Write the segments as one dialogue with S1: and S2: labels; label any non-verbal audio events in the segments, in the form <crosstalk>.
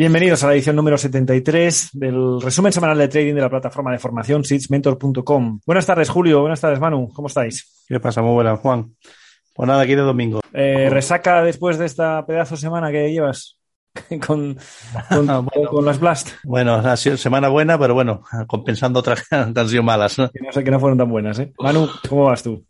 S1: Bienvenidos a la edición número 73 del resumen semanal de trading de la plataforma de formación SITSMentor.com. Buenas tardes, Julio. Buenas tardes, Manu. ¿Cómo estáis?
S2: ¿Qué pasa? Muy buenas, Juan. Pues nada, aquí de domingo.
S1: Eh, ¿Resaca después de esta pedazo semana que llevas <laughs> con, con, <laughs>
S2: Bueno.
S1: con las Blast?
S2: Bueno, ha sido semana buena, pero bueno, compensando otras que han sido malas. ¿no?
S1: Que no sé que no fueron tan buenas, ¿eh? Manu, ¿cómo vas tú?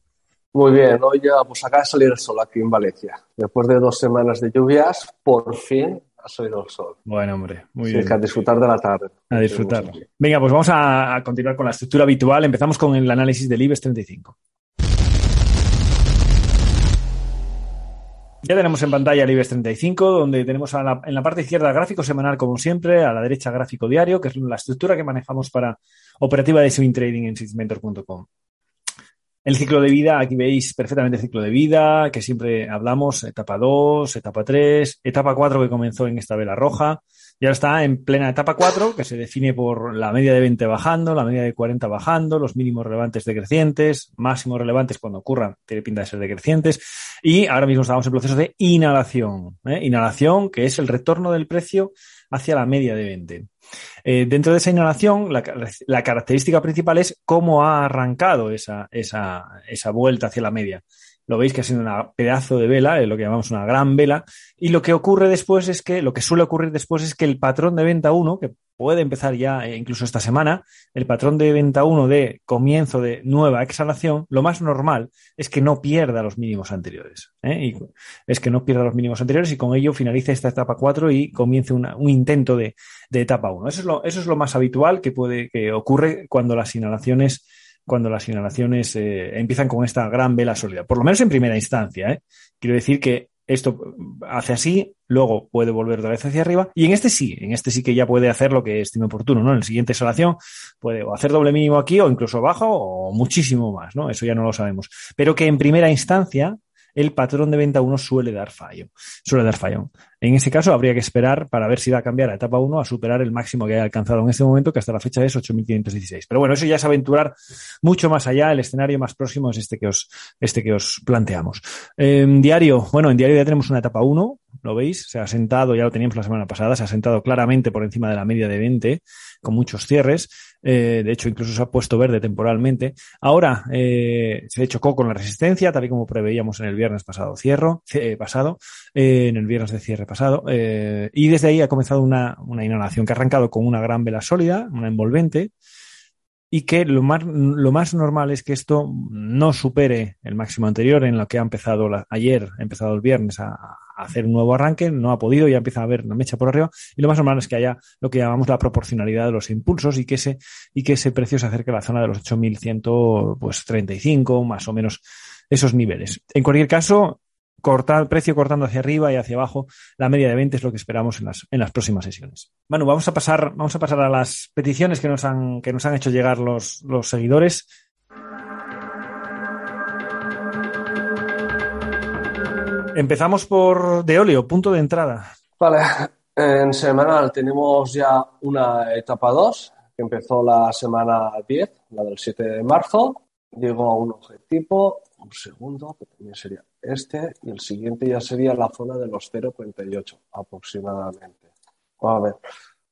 S3: Muy bien, hoy ya pues acaba de salir el sol aquí en Valencia. Después de dos semanas de lluvias, por fin el sol.
S1: Bueno, hombre, muy bien.
S3: a disfrutar de la tarde.
S1: A disfrutar. Venga, pues vamos a, continuar con la estructura habitual. Empezamos con el análisis del IBEX 35. Ya tenemos en pantalla el IBEX 35, donde tenemos a la- en la parte izquierda gráfico semanal, como siempre, a la derecha gráfico diario, que es la estructura que manejamos para operativa de swing trading en sysmentor.com. El ciclo de vida, aquí veis perfectamente el ciclo de vida, que siempre hablamos, etapa 2, etapa 3, etapa 4 que comenzó en esta vela roja, y ahora está en plena etapa 4, que se define por la media de 20 bajando, la media de 40 bajando, los mínimos relevantes decrecientes, máximos relevantes cuando ocurran, tiene pinta de ser decrecientes, y ahora mismo estamos en proceso de inhalación. ¿eh? Inhalación, que es el retorno del precio hacia la media de 20. Eh, dentro de esa inhalación, la, la característica principal es cómo ha arrancado esa, esa, esa vuelta hacia la media. Lo veis que ha sido un pedazo de vela, es lo que llamamos una gran vela, y lo que ocurre después es que, lo que suele ocurrir después es que el patrón de venta 1, que puede empezar ya eh, incluso esta semana, el patrón de venta 1 de comienzo de nueva exhalación, lo más normal es que no pierda los mínimos anteriores. ¿eh? Y es que no pierda los mínimos anteriores y con ello finalice esta etapa 4 y comience una, un intento de, de etapa 1. Eso es, lo, eso es lo más habitual que puede que ocurre cuando las inhalaciones cuando las inhalaciones eh, empiezan con esta gran vela sólida, por lo menos en primera instancia. ¿eh? Quiero decir que esto hace así, luego puede volver otra vez hacia arriba, y en este sí, en este sí que ya puede hacer lo que estime oportuno, ¿no? En el siguiente exhalación puede o hacer doble mínimo aquí o incluso bajo o muchísimo más, ¿no? Eso ya no lo sabemos. Pero que en primera instancia el patrón de venta 1 suele dar fallo. Suele dar fallo. En ese caso, habría que esperar para ver si va a cambiar a etapa 1 a superar el máximo que haya alcanzado en este momento, que hasta la fecha es 8.516. Pero bueno, eso ya es aventurar mucho más allá. El escenario más próximo es este que os, este que os planteamos. En diario, bueno, en diario ya tenemos una etapa 1, ¿lo veis? Se ha sentado, ya lo teníamos la semana pasada, se ha sentado claramente por encima de la media de 20, con muchos cierres. Eh, de hecho, incluso se ha puesto verde temporalmente. Ahora eh, se chocó con la resistencia, tal y como preveíamos en el viernes pasado, cierro, eh, pasado, en el viernes de cierre pasado. eh, y desde ahí ha comenzado una, una inhalación que ha arrancado con una gran vela sólida, una envolvente, y que lo más, lo más normal es que esto no supere el máximo anterior en lo que ha empezado ayer, ha empezado el viernes a, a, hacer un nuevo arranque, no ha podido, ya empieza a haber una mecha por arriba, y lo más normal es que haya lo que llamamos la proporcionalidad de los impulsos y que ese, y que ese precio se acerque a la zona de los 8.135, pues, más o menos esos niveles. En cualquier caso, cortar, precio cortando hacia arriba y hacia abajo, la media de 20 es lo que esperamos en las, en las próximas sesiones. Bueno, vamos a pasar, vamos a pasar a las peticiones que nos han, que nos han hecho llegar los, los seguidores. Empezamos por de óleo, punto de entrada.
S3: Vale, en semanal tenemos ya una etapa 2 que empezó la semana 10, la del 7 de marzo. Llegó a un objetivo, un segundo, que también sería este, y el siguiente ya sería la zona de los 0,48 aproximadamente. Vamos a ver.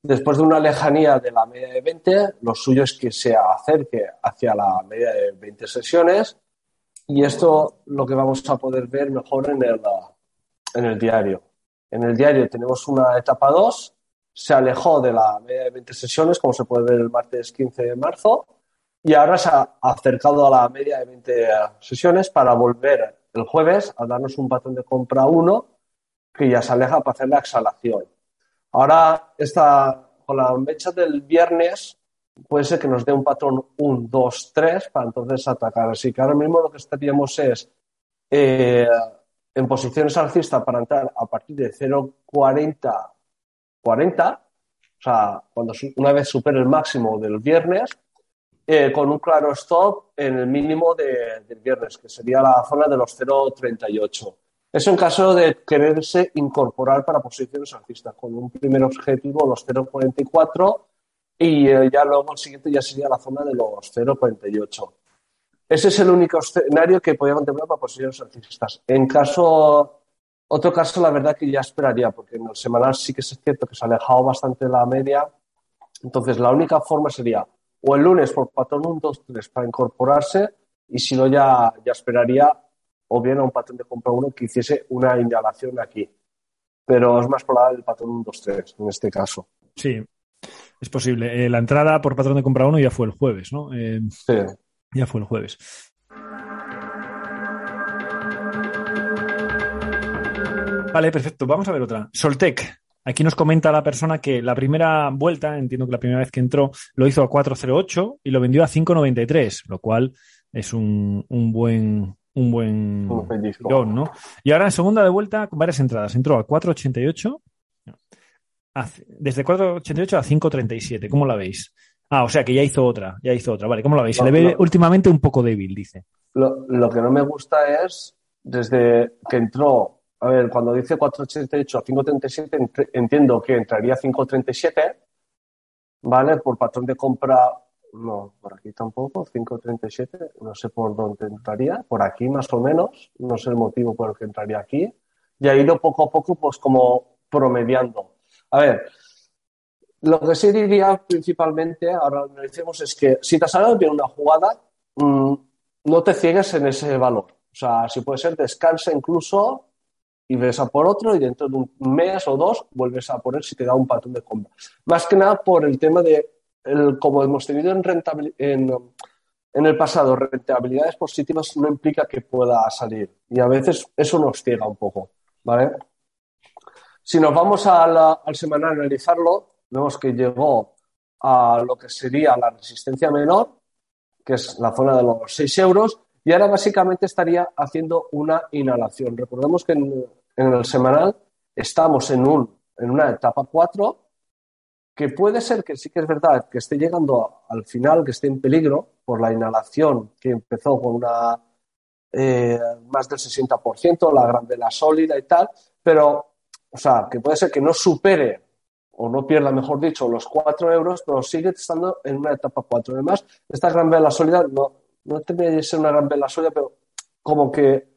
S3: Después de una lejanía de la media de 20, lo suyo es que se acerque hacia la media de 20 sesiones y esto lo que vamos a poder ver mejor en el, en el diario. En el diario tenemos una etapa 2, se alejó de la media de 20 sesiones, como se puede ver el martes 15 de marzo, y ahora se ha acercado a la media de 20 sesiones para volver el jueves a darnos un patrón de compra 1 que ya se aleja para hacer la exhalación. Ahora, esta, con la mecha del viernes, puede ser que nos dé un patrón 1, 2, 3 para entonces atacar. Así que ahora mismo lo que estaríamos es eh, en posiciones alcistas para entrar a partir de 0,40, 40, o sea, cuando una vez supere el máximo del viernes, eh, con un claro stop en el mínimo de, del viernes, que sería la zona de los 0,38. Eso en caso de quererse incorporar para posiciones alcistas, con un primer objetivo los 0,44 y eh, ya luego el siguiente ya sería la zona de los 0,48. Ese es el único escenario que podría contemplar para posiciones alcistas. En caso Otro caso, la verdad que ya esperaría, porque en el semanal sí que es cierto que se ha alejado bastante de la media. Entonces, la única forma sería o el lunes por patrón 1, 2, 3 para incorporarse y si no ya, ya esperaría o bien a un patrón de compra 1 que hiciese una inhalación aquí. Pero es más probable el patrón 1, 2, 3 en este caso.
S1: Sí, es posible. Eh, la entrada por patrón de compra 1 ya fue el jueves, ¿no? Eh,
S3: Sí.
S1: ya fue el jueves. Vale, perfecto. Vamos a ver otra. Soltec. Aquí nos comenta la persona que la primera vuelta, entiendo que la primera vez que entró, lo hizo a 4.08 y lo vendió a 5.93, lo cual es un, un buen un buen
S3: Un
S1: tirón, ¿no? Y ahora en segunda de vuelta con varias entradas. Entró a 4.88, a- desde 4.88 a 5.37. ¿Cómo la veis? Ah, o sea que ya hizo otra, ya hizo otra. Vale, ¿cómo la veis? Se
S3: No,
S1: le ve
S3: no.
S1: últimamente un poco débil, dice.
S3: Lo, lo que no me gusta es desde que entró, a ver, cuando dice 488 a 537, ent- entiendo que entraría a 537, ¿vale? Por patrón de compra, no, por aquí tampoco, 537, no sé por dónde entraría, por aquí más o menos, no sé el motivo por el que entraría aquí, y ha ido poco a poco, pues como promediando. A ver, lo que sí diría principalmente, ahora lo analicemos, es que si te ha salido bien una jugada, mm, no te ciegues en ese valor. O sea, si puede ser, descansa incluso y ves a por otro y dentro de un mes o dos vuelves a poner si te da un patrón de compra. Más que nada por el tema de, el, como hemos tenido en, en, en el pasado, rentabilidades positivas no implica que pueda salir. Y a veces eso nos ciega un poco, ¿vale? Si nos vamos a al semanal a analizarlo, vemos que llegó a lo que sería la resistencia menor, que es la zona de los 6 euros, y ahora básicamente estaría haciendo una inhalación. Recordemos que en, en el semanal estamos en, un, en una etapa 4, que puede ser que sí que es verdad que esté llegando al final, que esté en peligro por la inhalación que empezó con una eh, más del 60%, la gran vela sólida y tal, pero, o sea, que puede ser que no supere o no pierda, mejor dicho, los 4 euros, pero sigue estando en una etapa 4. Además, esta gran vela sólida no, no tendría que ser una gran vela sólida, pero como que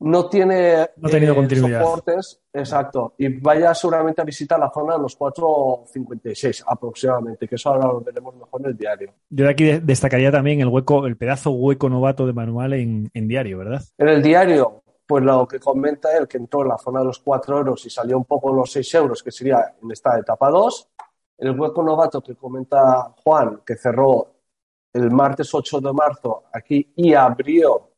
S3: no tiene
S1: No ha tenido
S3: eh,
S1: continuidad.
S3: soportes, exacto, y vaya seguramente a visitar la zona de los 4.56 aproximadamente, que eso ahora lo veremos mejor en el diario.
S1: Yo de aquí de- destacaría también el hueco, el pedazo hueco novato de manual en, en diario, ¿verdad?
S3: En el diario, pues lo que comenta él, que entró en la zona de los 4 euros y salió un poco en los 6 euros, que sería en esta etapa 2. El hueco novato que comenta Juan, que cerró el martes 8 de marzo aquí y abrió,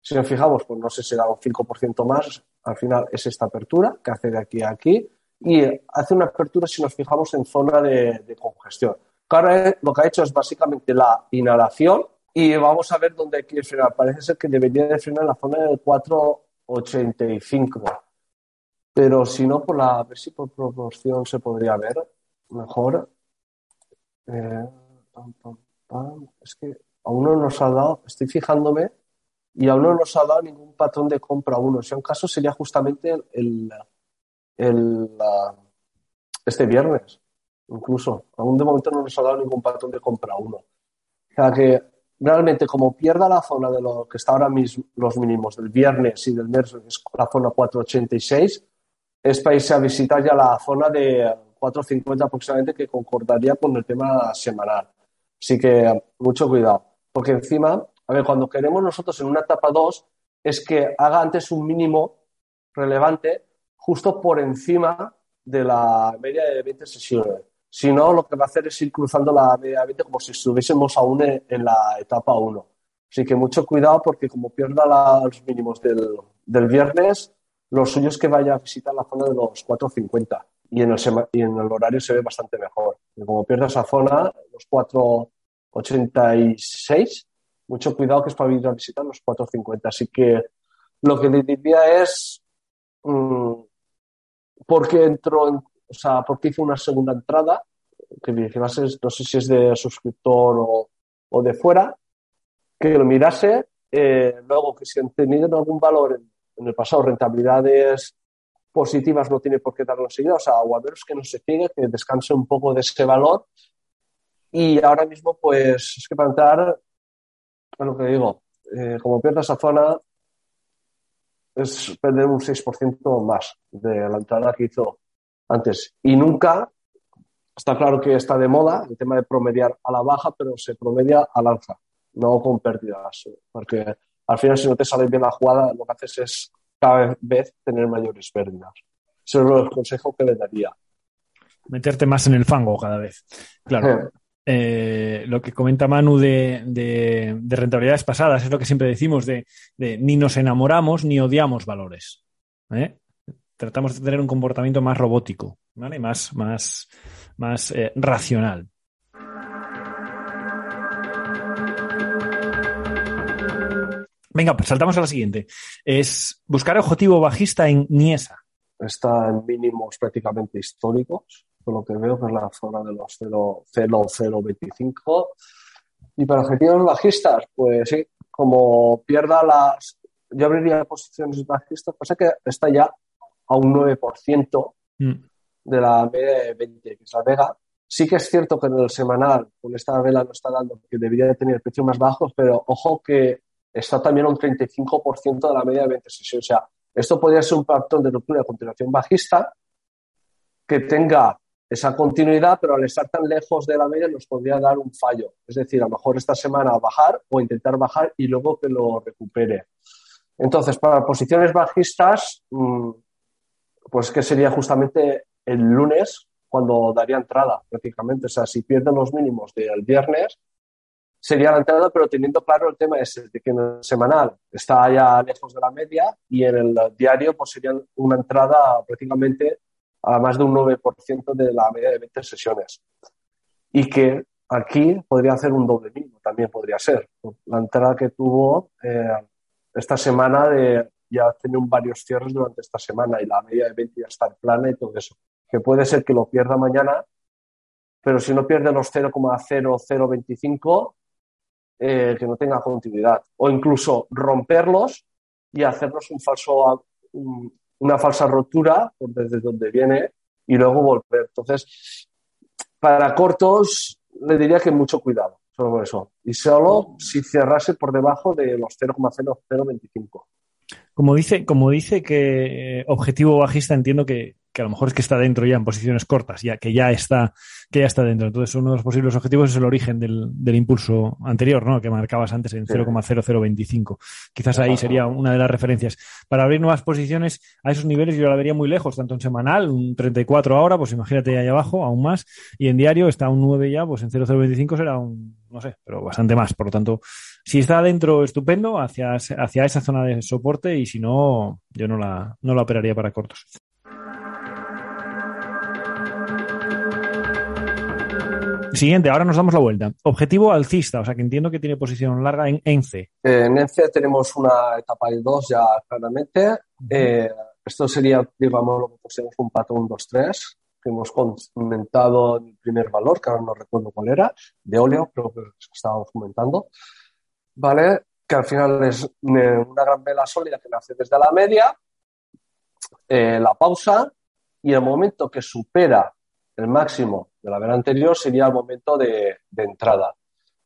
S3: si nos fijamos, pues no sé si da un 5% más, al final es esta apertura que hace de aquí a aquí y hace una apertura si nos fijamos en zona de, congestión. Ahora eh, lo que ha hecho es básicamente la inhalación y vamos a ver dónde quiere frenar. Parece ser que debería de frenar en la zona del 4,85. Pero si no, por la, a ver si por proporción se podría ver mejor. Eh, pam. Es que aún no nos ha dado, estoy fijándome, y aún no nos ha dado ningún patrón de compra uno. Si un caso sería justamente el, este viernes, incluso. Aún de momento no nos ha dado ningún patrón de compra uno. O sea que realmente como pierda la zona de lo que está ahora mismo, los mínimos del viernes y del miércoles, la zona 486, es para irse a visitar ya la zona de 450 aproximadamente que concordaría con el tema semanal. Así que mucho cuidado, porque encima, a ver, cuando queremos nosotros en una etapa 2 es que haga antes un mínimo relevante justo por encima de la media de 20 sesiones. Si no, lo que va a hacer es ir cruzando la media de 20 como si estuviésemos aún en, la etapa 1. Así que mucho cuidado porque como pierda la- los mínimos del, del viernes, lo suyo es que vaya a visitar la zona de los 4.50 y en el, y en el horario se ve bastante mejor. Como pierda esa zona, los 4.86, mucho cuidado que es para ir a visitar los 4.50. Así que lo que le diría es mm, por qué entró, en- o sea, por qué hizo una segunda entrada, que es- no sé si es de suscriptor o, o de fuera, que lo mirase, eh, luego que si han tenido algún valor en, en el pasado, rentabilidades positivas, no tiene por qué darlo enseguida, o sea, o a menos que no se fiegue, que descanse un poco de ese valor. Y ahora mismo, pues, es que a lo que digo, eh, como pierda esa zona, es perder un 6% más de la entrada que hizo antes. Y nunca, está claro que está de moda el tema de promediar a la baja, pero se promedia al alza, no con pérdidas. Porque al final, si no te sale bien la jugada, lo que haces es cada vez tener mayores pérdidas. Ese es el consejo que le daría.
S1: Meterte más en el fango cada vez. Claro. <laughs> Eh, lo que comenta Manu de, rentabilidades pasadas es lo que siempre decimos de, ni nos enamoramos ni odiamos valores. ¿eh? Tratamos de tener un comportamiento más robótico, ¿vale? más, más, más eh, racional. Venga, pues saltamos a la siguiente. Es buscar objetivo bajista en Niesa.
S3: Está en mínimos prácticamente históricos por lo que veo que es la zona de los 0,025. Y para objetivos bajistas, pues sí, como pierda las. Yo abriría posiciones bajistas, pasa que está ya a un 9% mm. de la media de 20, que es la Vega. Sí que es cierto que en el semanal, con esta vela no está dando, que debería de tener precios más bajos, pero ojo que está también a un 35% de la media de 20 sesiones. O sea, esto podría ser un patrón de ruptura de continuación bajista que tenga esa continuidad, pero al estar tan lejos de la media nos podría dar un fallo. Es decir, a lo mejor esta semana bajar o intentar bajar y luego que lo recupere. Entonces, para posiciones bajistas, mm, pues que sería justamente el lunes cuando daría entrada prácticamente. O sea, si pierden los mínimos del viernes, sería la entrada, pero teniendo claro el tema ese, de que en el semanal está ya lejos de la media y en el diario pues sería una entrada prácticamente a más de un 9% de la media de 20 sesiones. Y que aquí podría hacer un doble mínimo, también podría ser. La entrada que tuvo eh, esta semana de ya tiene varios cierres durante esta semana y la media de 20 ya está en plana y todo eso. Que puede ser que lo pierda mañana, pero si no pierde los 0,0025, eh, que no tenga continuidad. O incluso romperlos y hacernos un falso, una falsa rotura desde donde viene y luego volver. Entonces, para cortos, le diría que mucho cuidado solo eso. Y solo si cerrase por debajo de los 0,0025.
S1: Como dice, como dice que eh, objetivo bajista, entiendo que, que a lo mejor es que está dentro ya en posiciones cortas, ya que ya está, que ya está dentro. Entonces, uno de los posibles objetivos es el origen del, del impulso anterior, ¿no? Que marcabas antes en 0,0025. Quizás ahí sería una de las referencias. Para abrir nuevas posiciones a esos niveles, yo la vería muy lejos, tanto en semanal, un 34 ahora, pues imagínate ahí abajo, aún más, y en diario está un 9 ya, pues en 0,025 será un, no sé, pero bastante más. Por lo tanto, si está dentro, estupendo, hacia, hacia esa zona de soporte, y si no, yo no la, no la operaría para cortos. Siguiente, ahora nos damos la vuelta. Objetivo alcista, o sea que entiendo que tiene posición larga en ENCE.
S3: En ENCE tenemos una etapa de dos ya claramente. Eh, esto sería, digamos, lo que consideramos un patrón 2-3 que hemos comentado en el primer valor, que ahora no recuerdo cuál era, de óleo, creo que estábamos comentando. ¿Vale? Que al final es una gran vela sólida que nace desde la media, eh, la pausa y el momento que supera el máximo de la vela anterior sería el momento de, entrada.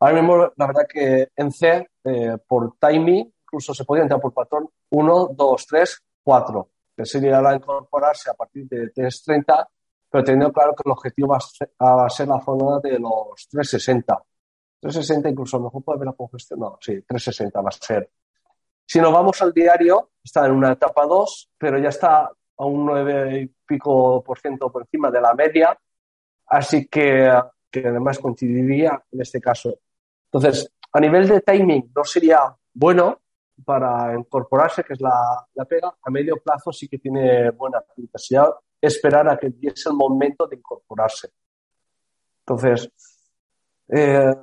S3: Ahora mismo, la verdad que en C, eh, por timing, incluso se podría entrar por patrón 1, 2, 3, 4, que sería la incorporarse a partir de 3.30, pero teniendo claro que el objetivo va a ser, la zona de los 360. 360 incluso a lo mejor puede haber no, sí, 360 va a ser. Si nos vamos al diario, está en una etapa 2, pero ya está a un 9 y pico por ciento por encima de la media, así que, que además coincidiría en este caso. Entonces, a nivel de timing no sería bueno para incorporarse, que es la, la pega, a medio plazo sí que tiene buena pinta. esperar a que diese el momento de incorporarse. Entonces, eh,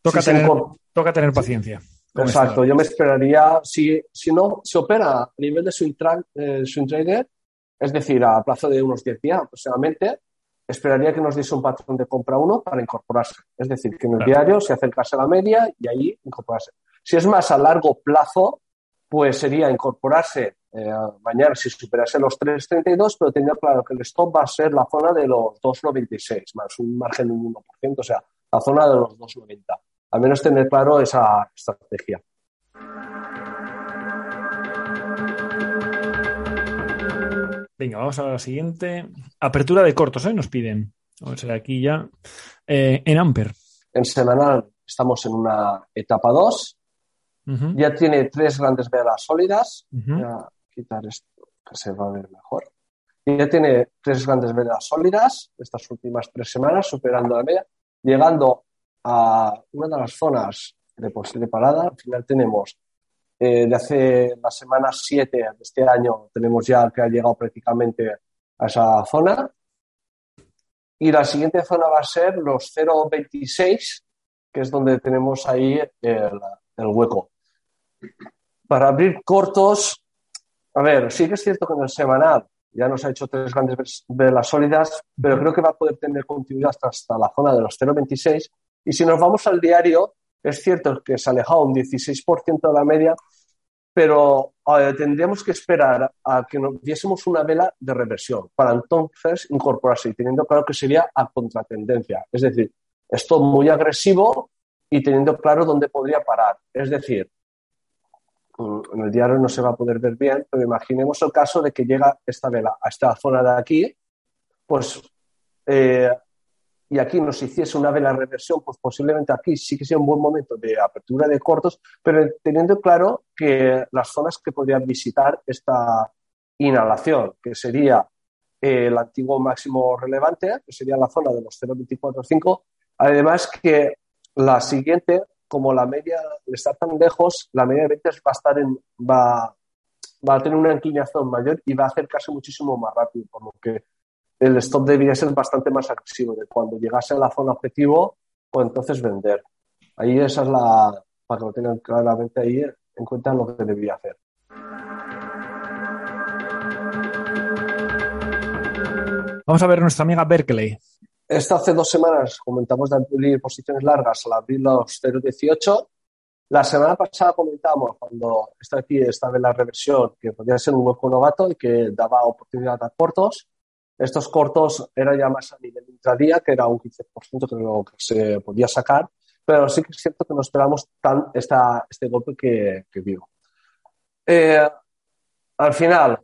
S1: toca, tener, toca tener paciencia.
S3: Exacto, yo me esperaría, si, si no, se opera a nivel de swing, eh, trader, es decir, a plazo de unos 10 días aproximadamente, esperaría que nos diese un patrón de compra uno para incorporarse. Es decir, que en el diario se acercase a la media y ahí incorporarse. Si es más a largo plazo, pues sería incorporarse eh, mañana si superase los 3.32, pero tendría claro que el stop va a ser la zona de los 2.96, más un margen de un 1%, o sea, la zona de los 2.90 al menos tener claro esa estrategia.
S1: Venga, vamos a la siguiente. Apertura de cortos, ¿eh? Nos piden. O sea, aquí ya. Eh, en Amper.
S3: En semanal estamos en una etapa 2. Ya tiene tres grandes velas sólidas. Voy a quitar esto que se va a ver mejor. Ya tiene tres grandes velas sólidas estas últimas tres semanas, superando la media, llegando a una de las zonas de posible parada. Al final tenemos eh, de hace la semana 7 de este año, tenemos ya que ha llegado prácticamente a esa zona. Y la siguiente zona va a ser los 0,26, que es donde tenemos ahí el, el hueco. Para abrir cortos, a ver, sí que es cierto que en el semanal ya nos ha hecho tres grandes velas sólidas, pero creo que va a poder tener continuidad hasta, hasta la zona de los 0,26. Y si nos vamos al diario, es cierto que se ha alejado un 16% de la media, pero tendríamos que esperar a que nos diésemos una vela de reversión para entonces incorporarse teniendo claro que sería a contratendencia. Es decir, esto muy agresivo y teniendo claro dónde podría parar. Es decir, mm, en el diario no se va a poder ver bien, pero imaginemos el caso de que llega esta vela a esta zona de aquí, pues eh, y aquí nos hiciese una vela reversión, pues posiblemente aquí sí que sea un buen momento de apertura de cortos, pero teniendo claro que las zonas que podrían visitar esta inhalación, que sería eh, el antiguo máximo relevante, que sería la zona de los 0,245, además que la siguiente, como la media está tan lejos, la media de 20 va a estar en, va, va a tener una inclinación mayor y va a acercarse muchísimo más rápido, por lo que el stop debería ser bastante más agresivo. De cuando llegase a la zona objetivo, pues entonces vender. Ahí esa es la, para que lo tengan claramente ahí en cuenta lo que debería hacer.
S1: Vamos a ver nuestra amiga Berkeley.
S3: Esta hace dos semanas comentamos de abrir posiciones largas al abrir los 0,18. La semana pasada comentamos cuando está aquí esta vez la reversión que podía ser un hueco novato y que daba oportunidad a cortos. Estos cortos eran ya más a nivel intradía, que era un 15% que lo que se podía sacar, pero sí que es cierto que no esperamos tan este golpe que, que vio. Eh, al final,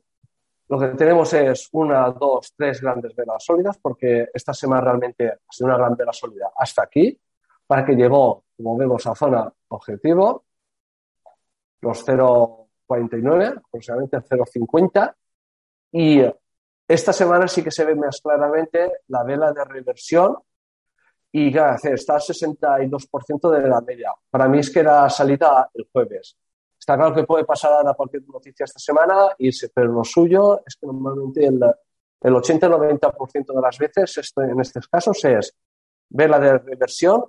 S3: lo que tenemos es una, dos, tres grandes velas sólidas, porque esta semana realmente ha sido una gran vela sólida hasta aquí, para que llegó, como vemos, a zona objetivo, los 0,49, aproximadamente el 0,50, y esta semana sí que se ve más claramente la vela de reversión y está al 62% de la media. Para mí es que era salida el jueves. Está claro que puede pasar ahora cualquier noticia esta semana, irse, pero lo suyo es que normalmente el, el 80-90% de las veces, esto, en estos casos, es vela de reversión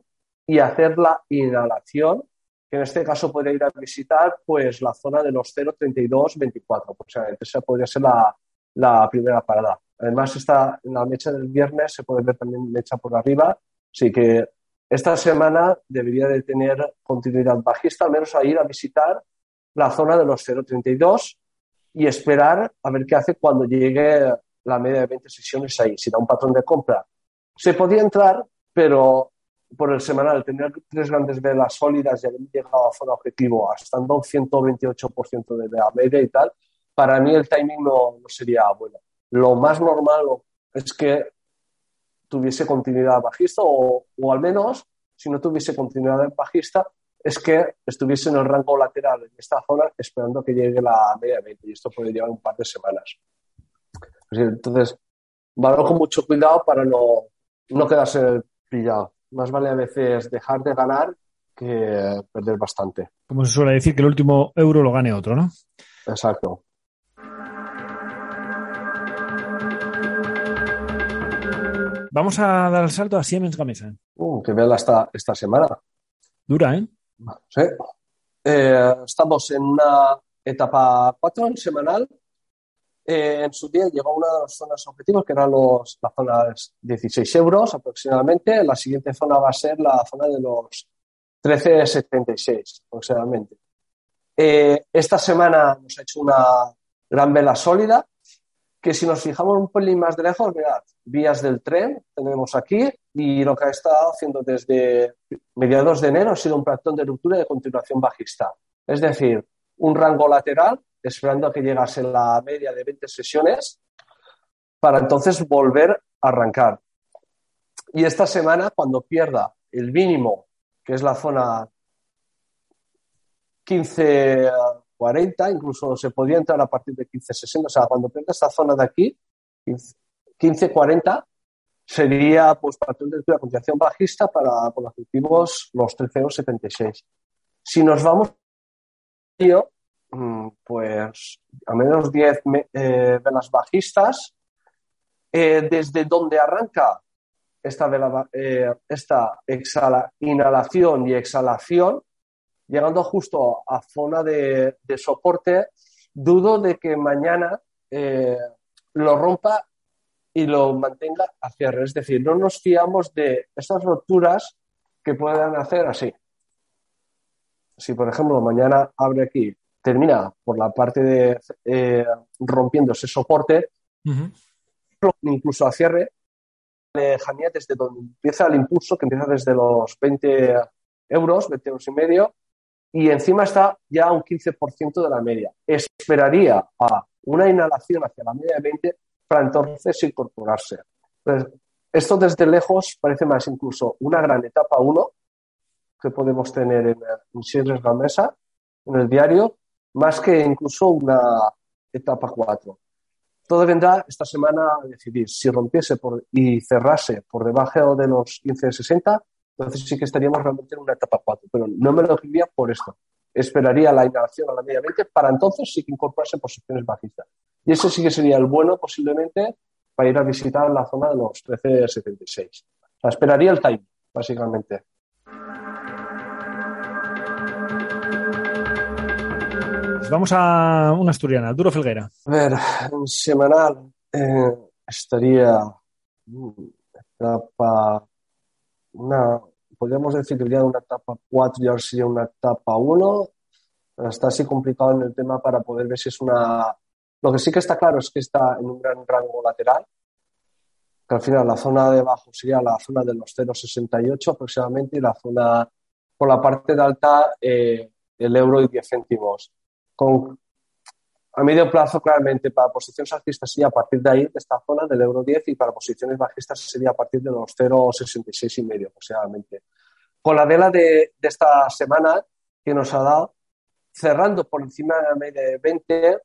S3: y hacer la inhalación, que en este caso podría ir a visitar pues la zona de los 0,32-24, aproximadamente. Esa podría ser la, la primera parada. Además, está en la mecha del viernes, se puede ver también mecha por arriba, así que esta semana debería de tener continuidad bajista, al menos a ir a visitar la zona de los 0,32 y esperar a ver qué hace cuando llegue la media de 20 sesiones ahí. Si da un patrón de compra, se podía entrar, pero por el semanal, tener tres grandes velas sólidas y haber llegado a zona objetivo, estando un 128% de la media y tal, para mí el timing no, no sería bueno. Lo más normal es que tuviese continuidad bajista o, o al menos, si no tuviese continuidad bajista, es que estuviese en el rango lateral en esta zona esperando que llegue la media de 20 y esto puede llevar un par de semanas. Entonces, valoro con mucho cuidado para no, no quedarse pillado. Más vale a veces dejar de ganar que perder bastante.
S1: Como se suele decir, que el último euro lo gane otro, ¿no?
S3: Exacto.
S1: Vamos a dar el salto a Siemens Gamesa.
S3: Uh, que vela esta, esta semana.
S1: Dura, ¿eh?
S3: Sí. Eh, estamos en una etapa 4 en semanal. Eh, en su día llegó a una de las zonas objetivos, que eran los, las zonas 16 euros aproximadamente. La siguiente zona va a ser la zona de los 13,76 aproximadamente. Eh, esta semana nos ha hecho una gran vela sólida, que si nos fijamos un pelín más de lejos, mirad, vías del tren tenemos aquí y lo que ha estado haciendo desde mediados de enero ha sido un patrón de ruptura de continuación bajista. Es decir, un rango lateral esperando a que llegase la media de 20 sesiones para entonces volver a arrancar. Y esta semana, cuando pierda el mínimo, que es la zona 1540, incluso se podría entrar a partir de 1560, o sea, cuando pierda esta zona de aquí, 1540, sería pues patrón de la continuación bajista para por objetivos los 13,76. Si nos vamos mm, pues a menos 10 eh, velas bajistas, eh, desde donde arranca esta, vela, eh, esta exhala, inhalación y exhalación, llegando justo a zona de, soporte, dudo de que mañana eh, lo rompa y lo mantenga hacia arriba. Es decir, no nos fiamos de estas roturas que puedan hacer así. Si, por ejemplo, mañana abre aquí, termina por la parte de eh, rompiendo ese soporte, incluso a cierre, lejanía desde donde empieza el impulso, que empieza desde los 20 euros, 20 euros y medio, y encima está ya un 15% de la media. Esperaría a una inhalación hacia la media de 20 para entonces incorporarse. esto desde lejos parece más incluso una gran etapa 1 que podemos tener en, en Gamesa, en el diario, más que incluso una etapa 4. Todo vendrá esta semana a decidir si rompiese y cerrase por debajo de los 15.60, entonces sí que estaríamos realmente en una etapa 4, pero no me lo diría por esto. Esperaría la inhalación a la media 20 para entonces sí que incorporarse posiciones bajistas. Y ese sí que sería el bueno posiblemente para ir a visitar la zona de los 13.76. O sea, esperaría el time, básicamente.
S1: Pues vamos a una asturiana, Duro Felguera.
S3: A ver, en semanal eh, estaría mm, etapa una, podríamos decir que sería una etapa 4 y ahora sería una etapa 1. Está así complicado en el tema para poder ver si es una... Lo que sí que está claro es que está en un gran rango lateral, que al final la zona de abajo sería la zona de los 0,68 aproximadamente y la zona por la parte de alta eh, el euro y 10 céntimos. Con a medio plazo, claramente, para posiciones alcistas sería a partir de ahí, de esta zona del euro 10, y para posiciones bajistas sería a partir de los 0,66 y medio aproximadamente. Con la vela de, esta semana que nos ha dado, cerrando por encima de la media de 20,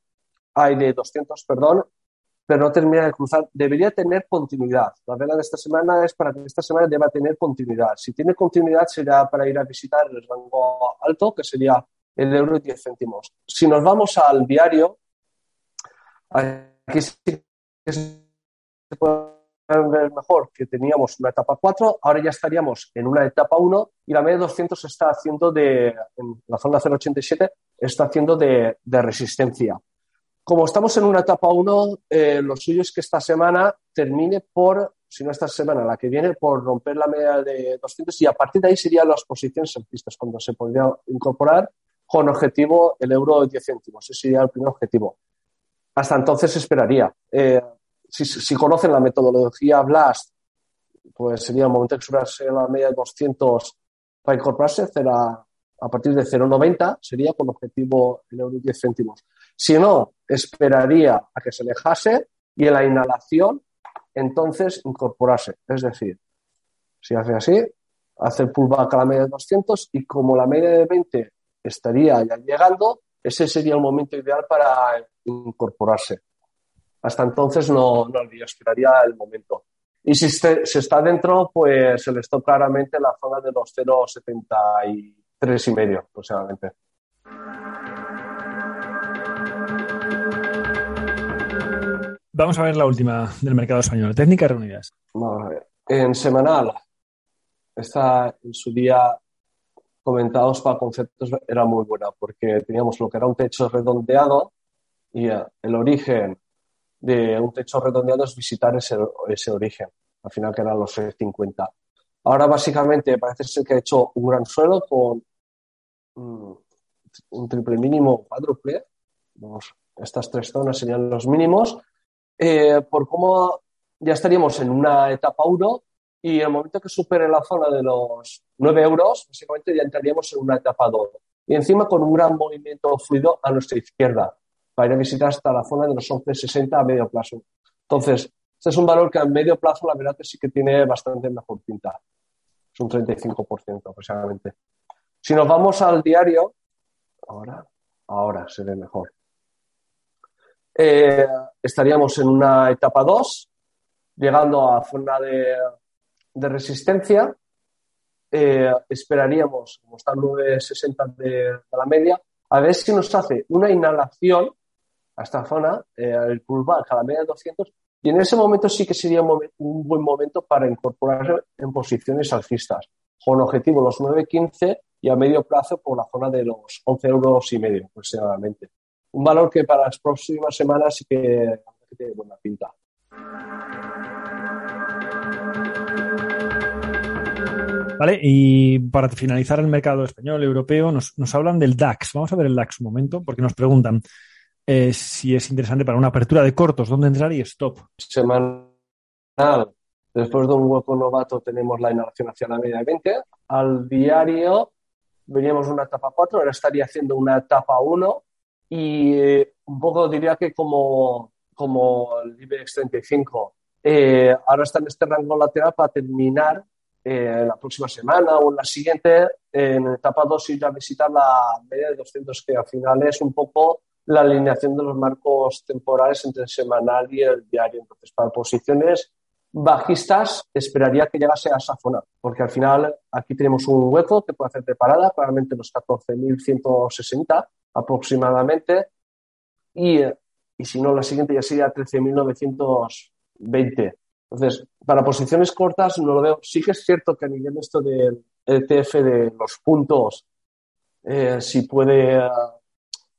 S3: hay de 200, perdón, pero no termina de cruzar. Debería tener continuidad. La vela de esta semana es para que esta semana deba tener continuidad. Si tiene continuidad, será para ir a visitar el rango alto, que sería el euro y 10 céntimos. Si nos vamos al diario, Aquí sí que se puede ver mejor que teníamos una etapa 4, ahora ya estaríamos en una etapa 1 y la media 200 está haciendo de, en la zona 087, está haciendo de, resistencia. Como estamos en una etapa 1, eh, lo suyo es que esta semana termine por, si no esta semana, la que viene, por romper la media de 200 y a partir de ahí serían las posiciones alcistas, cuando se podría incorporar con objetivo el euro 10 céntimos. Ese sería el primer objetivo hasta entonces esperaría. Eh, si, conocen la metodología Blast, pues sería el momento de superarse la media de 200 para incorporarse, será a partir de 0,90 sería con objetivo en euro 10 céntimos. Si no, esperaría a que se alejase y en la inhalación, entonces incorporarse. Es decir, si hace así, hace el pullback a la media de 200 y como la media de 20 estaría ya llegando, ese sería el momento ideal para incorporarse. Hasta entonces no, no esperaría el momento. Y si se, está dentro, pues se le está claramente la zona de los 0,73 y medio aproximadamente.
S1: Vamos a ver la última del mercado español. Técnicas reunidas.
S3: En semanal, está en su día comentados para conceptos era muy buena porque teníamos lo que era un techo redondeado y eh, el origen de un techo redondeado es visitar ese, ese origen, al final que eran los 650. Ahora básicamente parece ser que ha hecho un gran suelo con mm, un triple mínimo cuádruple. estas tres zonas serían los mínimos. Eh, por cómo ya estaríamos en una etapa 1 y el momento que supere la zona de los 9 euros, básicamente ya entraríamos en una etapa 2. Y encima con un gran movimiento fluido a nuestra izquierda, para ir a visitar hasta la zona de los 11.60 a medio plazo. Entonces, Este es un valor que a medio plazo la verdad que sí que tiene bastante mejor pinta. Es un 35% aproximadamente. Si nos vamos al diario, ahora, ahora se ve mejor. Eh, estaríamos en una etapa 2, llegando a zona de, resistencia. Eh, esperaríamos, como está el 960 de, de, la media, a ver si nos hace una inhalación a esta zona, eh, el pullback a la media de 200, y en ese momento sí que sería un, un buen momento para incorporar en posiciones alcistas, con objetivo los 9.15 y a medio plazo por la zona de los 11 euros y medio aproximadamente un valor que para las próximas semanas sí que, tiene buena pinta.
S1: Vale, y para finalizar el mercado español, europeo, nos, hablan del DAX. Vamos a ver el DAX un momento, porque nos preguntan eh, si es interesante para una apertura de cortos, ¿dónde entrar y stop?
S3: Semanal. Después de un hueco novato tenemos la inhalación hacia la media de 20. Al diario veníamos una etapa 4, ahora estaría haciendo una etapa 1 y eh, un poco diría que como, como el IBEX 35 eh, ahora está en este rango lateral para terminar eh, la próxima semana o en la siguiente, en etapa 2, ir a visitar la media de 200, que al final es un poco la alineación de los marcos temporales entre el semanal y el diario. Entonces, para posiciones bajistas, esperaría que llegase a esa zona, porque al final aquí tenemos un hueco que puede hacer de parada, probablemente los 14.160 aproximadamente, y, y si no, la siguiente ya sería 13.920. Entonces, para posiciones cortas no lo veo. Sí que es cierto que a nivel esto del ETF de los puntos, eh, si puede,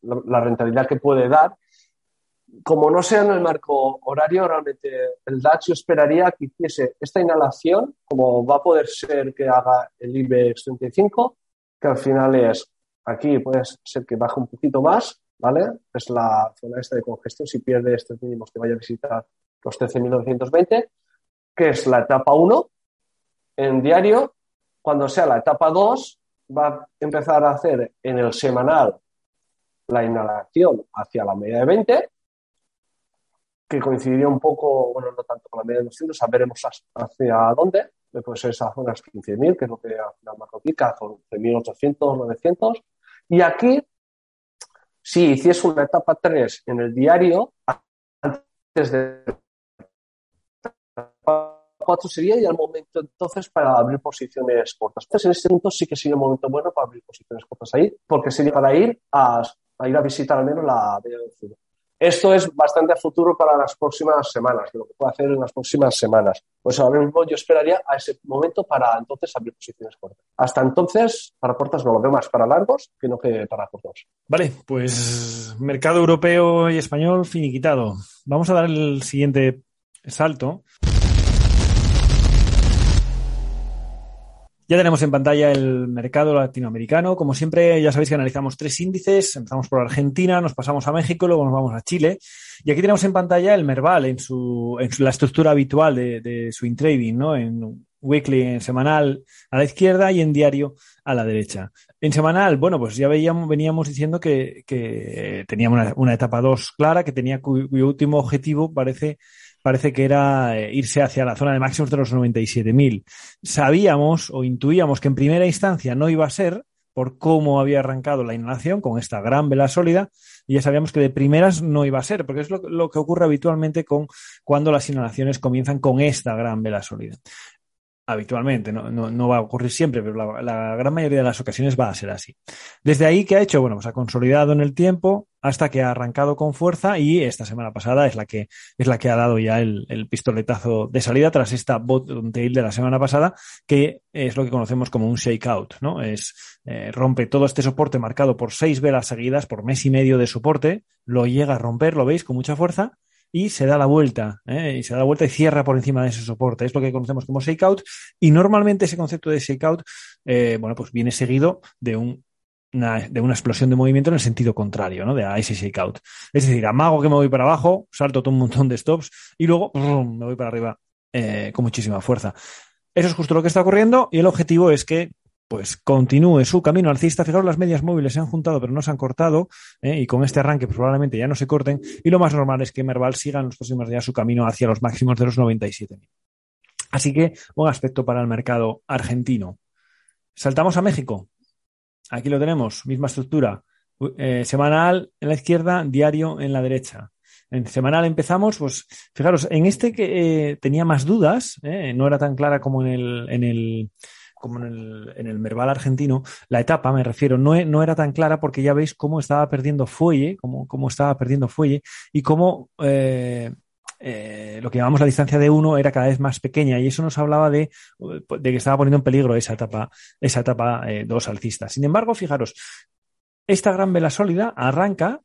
S3: la, rentabilidad que puede dar, como no sea en el marco horario, realmente el DAX yo esperaría que hiciese esta inhalación, como va a poder ser que haga el IBEX 35, que al final es Aquí puede ser que baje un poquito más, ¿vale? Es la zona esta de congestión. Si pierde estos mínimos, que vaya a visitar los 13.920, que es la etapa 1 en diario. Cuando sea la etapa 2, va a empezar a hacer en el semanal la inhalación hacia la media de 20, que coincidiría un poco, bueno, no tanto con la media de 200, a veremos hacia dónde, ser esas zonas 15.000, que es lo que al final marco aquí, 11.800, 900, y aquí, si hiciese una etapa 3 en el diario, antes de 4 sería ya el momento entonces para abrir posiciones cortas. Entonces, en este punto sí que sería un momento bueno para abrir posiciones cortas ahí, porque sería para ir a, a ir a visitar al menos la media de esto es bastante a futuro para las próximas semanas, lo que puedo hacer en las próximas semanas. Pues ahora mismo yo esperaría a ese momento para entonces abrir posiciones cortas. Hasta entonces, para cortas no lo veo más para largos que no que para cortos.
S1: Vale, pues mercado europeo y español finiquitado. Vamos a dar el siguiente salto. Ya tenemos en pantalla el mercado latinoamericano. Como siempre, ya sabéis que analizamos tres índices. Empezamos por Argentina, nos pasamos a México, luego nos vamos a Chile. Y aquí tenemos en pantalla el Merval en su, en la estructura habitual de, de swing trading, ¿no? En weekly, en semanal a la izquierda y en diario a la derecha. En semanal, bueno, pues ya veíamos, veníamos diciendo que, que teníamos una, etapa 2 clara, que tenía cuyo último objetivo parece parece que era eh, irse hacia la zona de máximos de los 97.000. Sabíamos o intuíamos que en primera instancia no iba a ser por cómo había arrancado la inhalación con esta gran vela sólida y ya sabíamos que de primeras no iba a ser, porque es lo, lo que ocurre habitualmente con cuando las inhalaciones comienzan con esta gran vela sólida habitualmente, no, no, no, va a ocurrir siempre, pero la, la, gran mayoría de las ocasiones va a ser así. Desde ahí, ¿qué ha hecho? Bueno, pues ha consolidado en el tiempo hasta que ha arrancado con fuerza y esta semana pasada es la que, es la que ha dado ya el, el pistoletazo de salida tras esta bottom tail de la semana pasada, que es lo que conocemos como un shakeout, ¿no? Es, eh, rompe todo este soporte marcado por seis velas seguidas, por mes y medio de soporte, lo llega a romper, lo veis, con mucha fuerza, y se da la vuelta, ¿eh? y se da la vuelta y cierra por encima de ese soporte. Es lo que conocemos como shakeout y normalmente ese concepto de shakeout, eh, bueno, pues viene seguido de un una, de una explosión de movimiento en el sentido contrario, ¿no? De a ese shakeout. Es decir, amago que me voy para abajo, salto todo un montón de stops y luego me voy para arriba eh, con muchísima fuerza. Eso es justo lo que está ocurriendo y el objetivo es que pues continúe su camino alcista. Fijaros, las medias móviles se han juntado pero no se han cortado ¿eh? y con este arranque probablemente ya no se corten y lo más normal es que Merval siga en los próximos días su camino hacia los máximos de los 97.000. Así que buen aspecto para el mercado argentino. Saltamos a México. Aquí lo tenemos, misma estructura. Eh, semanal en la izquierda, diario en la derecha. En semanal empezamos, pues fijaros, en este que eh, tenía más dudas, no era tan clara como en el, en el como en el, en el Merval argentino, la etapa, me refiero, no, no, era tan clara porque ya veis cómo estaba perdiendo fuelle, cómo, cómo estaba perdiendo fuelle y cómo eh, eh, lo que llamamos la distancia de uno era cada vez más pequeña y eso nos hablaba de, de que estaba poniendo en peligro esa etapa, esa etapa eh, dos alcista. Sin embargo, fijaros, esta gran vela sólida arranca,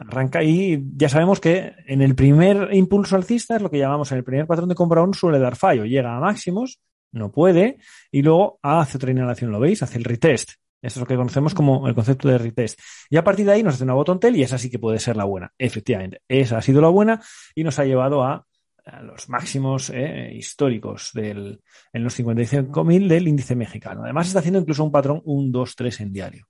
S1: arranca y ya sabemos que en el primer impulso alcista es lo que llamamos en el primer patrón de compra uno suele dar fallo, llega a máximos, no puede, y luego hace otra inhalación, ¿lo veis? Hace el retest. Eso es lo que conocemos como el concepto de retest. Y a partir de ahí nos hace una botón y esa sí que puede ser la buena. Efectivamente, esa ha sido la buena y nos ha llevado a, a los máximos eh, históricos del, en los 55.000 del índice mexicano. Además está haciendo incluso un patrón 1, 2, 3 en diario.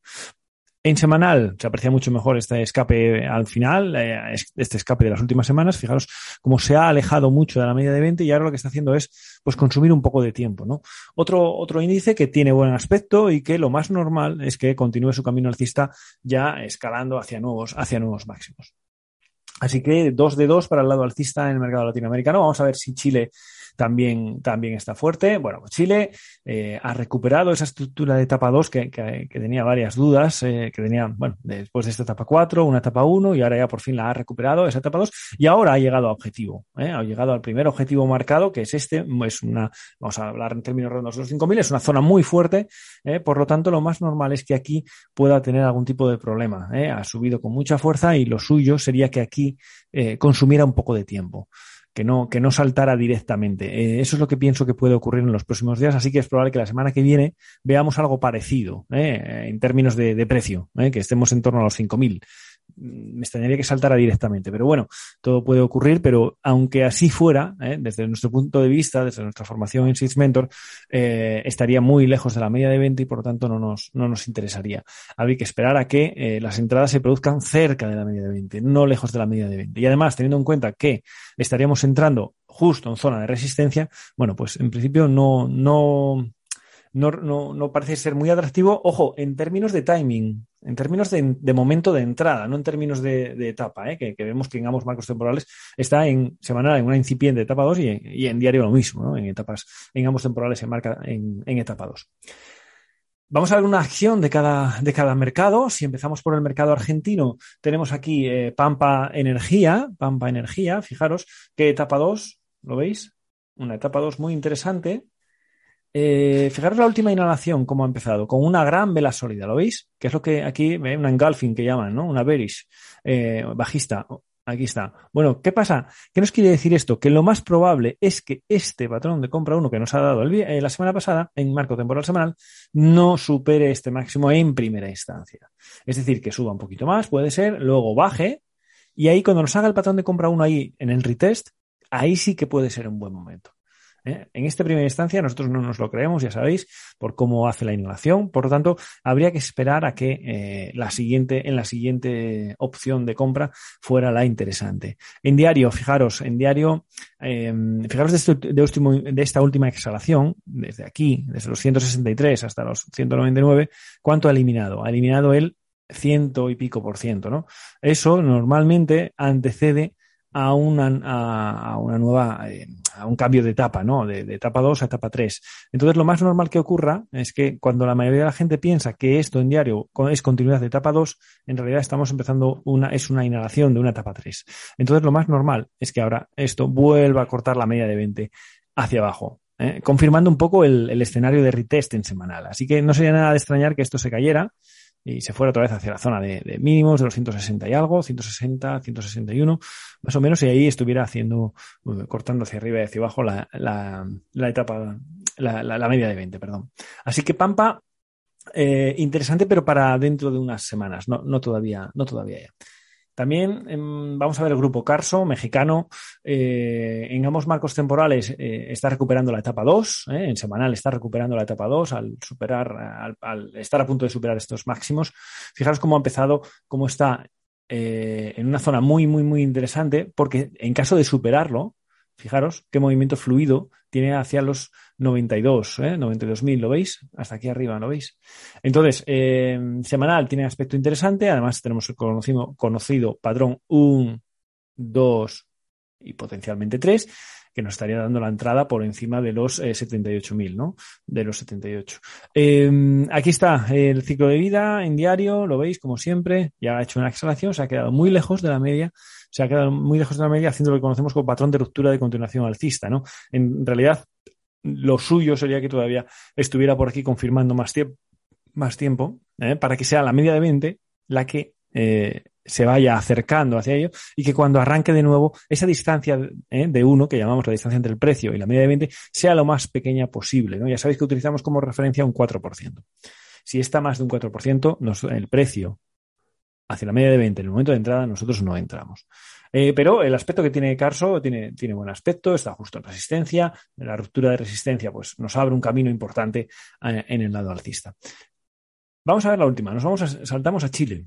S1: En semanal se aprecia mucho mejor este escape al final, eh, este escape de las últimas semanas. Fijaros cómo se ha alejado mucho de la media de 20 y ahora lo que está haciendo es pues consumir un poco de tiempo, ¿no? Otro, otro índice que tiene buen aspecto y que lo más normal es que continúe su camino alcista ya escalando hacia nuevos, hacia nuevos máximos. Así que dos de dos para el lado alcista en el mercado latinoamericano. Vamos a ver si Chile también, también está fuerte. Bueno, pues Chile eh, ha recuperado esa estructura de etapa 2 que, que, que tenía varias dudas, eh, que tenía, bueno, después de esta etapa 4, una etapa 1 y ahora ya por fin la ha recuperado, esa etapa 2, y ahora ha llegado a objetivo, ¿eh? ha llegado al primer objetivo marcado, que es este, es una, vamos a hablar en términos redondos de los 5.000, es una zona muy fuerte, ¿eh? por lo tanto lo más normal es que aquí pueda tener algún tipo de problema. ¿eh? Ha subido con mucha fuerza y lo suyo sería que aquí eh, consumiera un poco de tiempo que no, que no saltara directamente. Eh, eso es lo que pienso que puede ocurrir en los próximos días, así que es probable que la semana que viene veamos algo parecido eh, en términos de, de precio, eh, que estemos en torno a los 5.000 me extrañaría que saltara directamente. Pero bueno, todo puede ocurrir, pero aunque así fuera, ¿eh? desde nuestro punto de vista, desde nuestra formación en Six Mentor, eh, estaría muy lejos de la media de 20 y por lo tanto no nos, no nos interesaría. Habría que esperar a que eh, las entradas se produzcan cerca de la media de 20, no lejos de la media de 20. Y además, teniendo en cuenta que estaríamos entrando justo en zona de resistencia, bueno, pues en principio no, no, no, no, parece ser muy atractivo. Ojo, en términos de timing, en términos de, momento de entrada, no en términos de, etapa, ¿eh? que, vemos que en ambos marcos temporales está en semanal en una incipiente etapa 2 y, en diario lo mismo, ¿no? en etapas, en ambos temporales se marca en, en etapa 2. Vamos a ver una acción de cada, de cada mercado. Si empezamos por el mercado argentino, tenemos aquí eh, Pampa Energía, Pampa Energía, fijaros que etapa 2, ¿lo veis? Una etapa 2 muy interesante, eh, fijaros la última inhalación, cómo ha empezado, con una gran vela sólida, ¿lo veis? Que es lo que aquí, eh, una engulfing que llaman, ¿no? Una bearish, eh, bajista. Aquí está. Bueno, ¿qué pasa? ¿Qué nos quiere decir esto? Que lo más probable es que este patrón de compra 1 que nos ha dado el, eh, la semana pasada, en marco temporal semanal, no supere este máximo en primera instancia. Es decir, que suba un poquito más, puede ser, luego baje, y ahí cuando nos haga el patrón de compra 1 ahí en el retest, ahí sí que puede ser un buen momento. ¿Eh? En esta primera instancia nosotros no nos lo creemos, ya sabéis, por cómo hace la inhalación. Por lo tanto, habría que esperar a que eh, la siguiente, en la siguiente opción de compra fuera la interesante. En diario, fijaros, en diario, eh, fijaros de, este, de, último, de, esta última exhalación, desde aquí, desde los 163 hasta los 199, ¿cuánto ha eliminado? Ha eliminado el ciento y pico por ciento, ¿no? Eso normalmente antecede a una, a, una nueva, eh, a un cambio de etapa, ¿no? De, de, etapa 2 a etapa 3. Entonces, lo más normal que ocurra es que cuando la mayoría de la gente piensa que esto en diario es continuidad de etapa 2, en realidad estamos empezando una, es una inhalación de una etapa 3. Entonces, lo más normal es que ahora esto vuelva a cortar la media de 20 hacia abajo. ¿eh? confirmando un poco el, el escenario de retest en semanal. Así que no sería nada de extrañar que esto se cayera, y se fuera otra vez hacia la zona de, mínimos de los 160 y algo, 160, 161, más o menos, y ahí estuviera haciendo, uh, cortando hacia arriba y hacia abajo la, la, la etapa, la, la, media de 20, perdón. Así que Pampa, eh, interesante, pero para dentro de unas semanas, no, no todavía, no todavía ya. También em, vamos a ver el grupo Carso, mexicano. Eh, en ambos marcos temporales eh, está recuperando la etapa 2. en semanal está recuperando la etapa 2 al superar, al, estar a punto de superar estos máximos. Fijaros cómo ha empezado, cómo está en una zona muy, muy, muy interesante, porque en caso de superarlo, fijaros qué movimiento fluido tiene hacia los 92, ¿eh? 92.000, ¿lo veis? Hasta aquí arriba, ¿lo veis? Entonces, eh, semanal tiene aspecto interesante, además tenemos el conocido, conocido patrón 1, 2 y potencialmente 3, que nos estaría dando la entrada por encima de los 78.000, eh, ¿no? De los 78. Eh, aquí está el ciclo de vida en diario, lo veis como siempre, ya ha hecho una exhalación, se ha quedado muy lejos de la media, se ha quedado muy lejos de la media haciendo lo que conocemos como patrón de ruptura de continuación alcista, ¿no? En realidad, lo suyo sería que todavía estuviera por aquí confirmando más, tiempo más tiempo, ¿eh? para que sea la media de 20 la que eh, se vaya acercando hacia ello y que cuando arranque de nuevo esa distancia ¿eh? de 1, que llamamos la distancia entre el precio y la media de 20, sea lo más pequeña posible. ¿no? Ya sabéis que utilizamos como referencia un 4%. Si está más de un 4%, el precio hacia la media de 20 en el momento de entrada, nosotros no entramos. Eh, pero el aspecto que tiene Carso tiene, tiene buen aspecto, está justo en resistencia. La ruptura de resistencia pues, nos abre un camino importante eh, en el lado alcista. Vamos a ver la última. Nos vamos a, saltamos a Chile,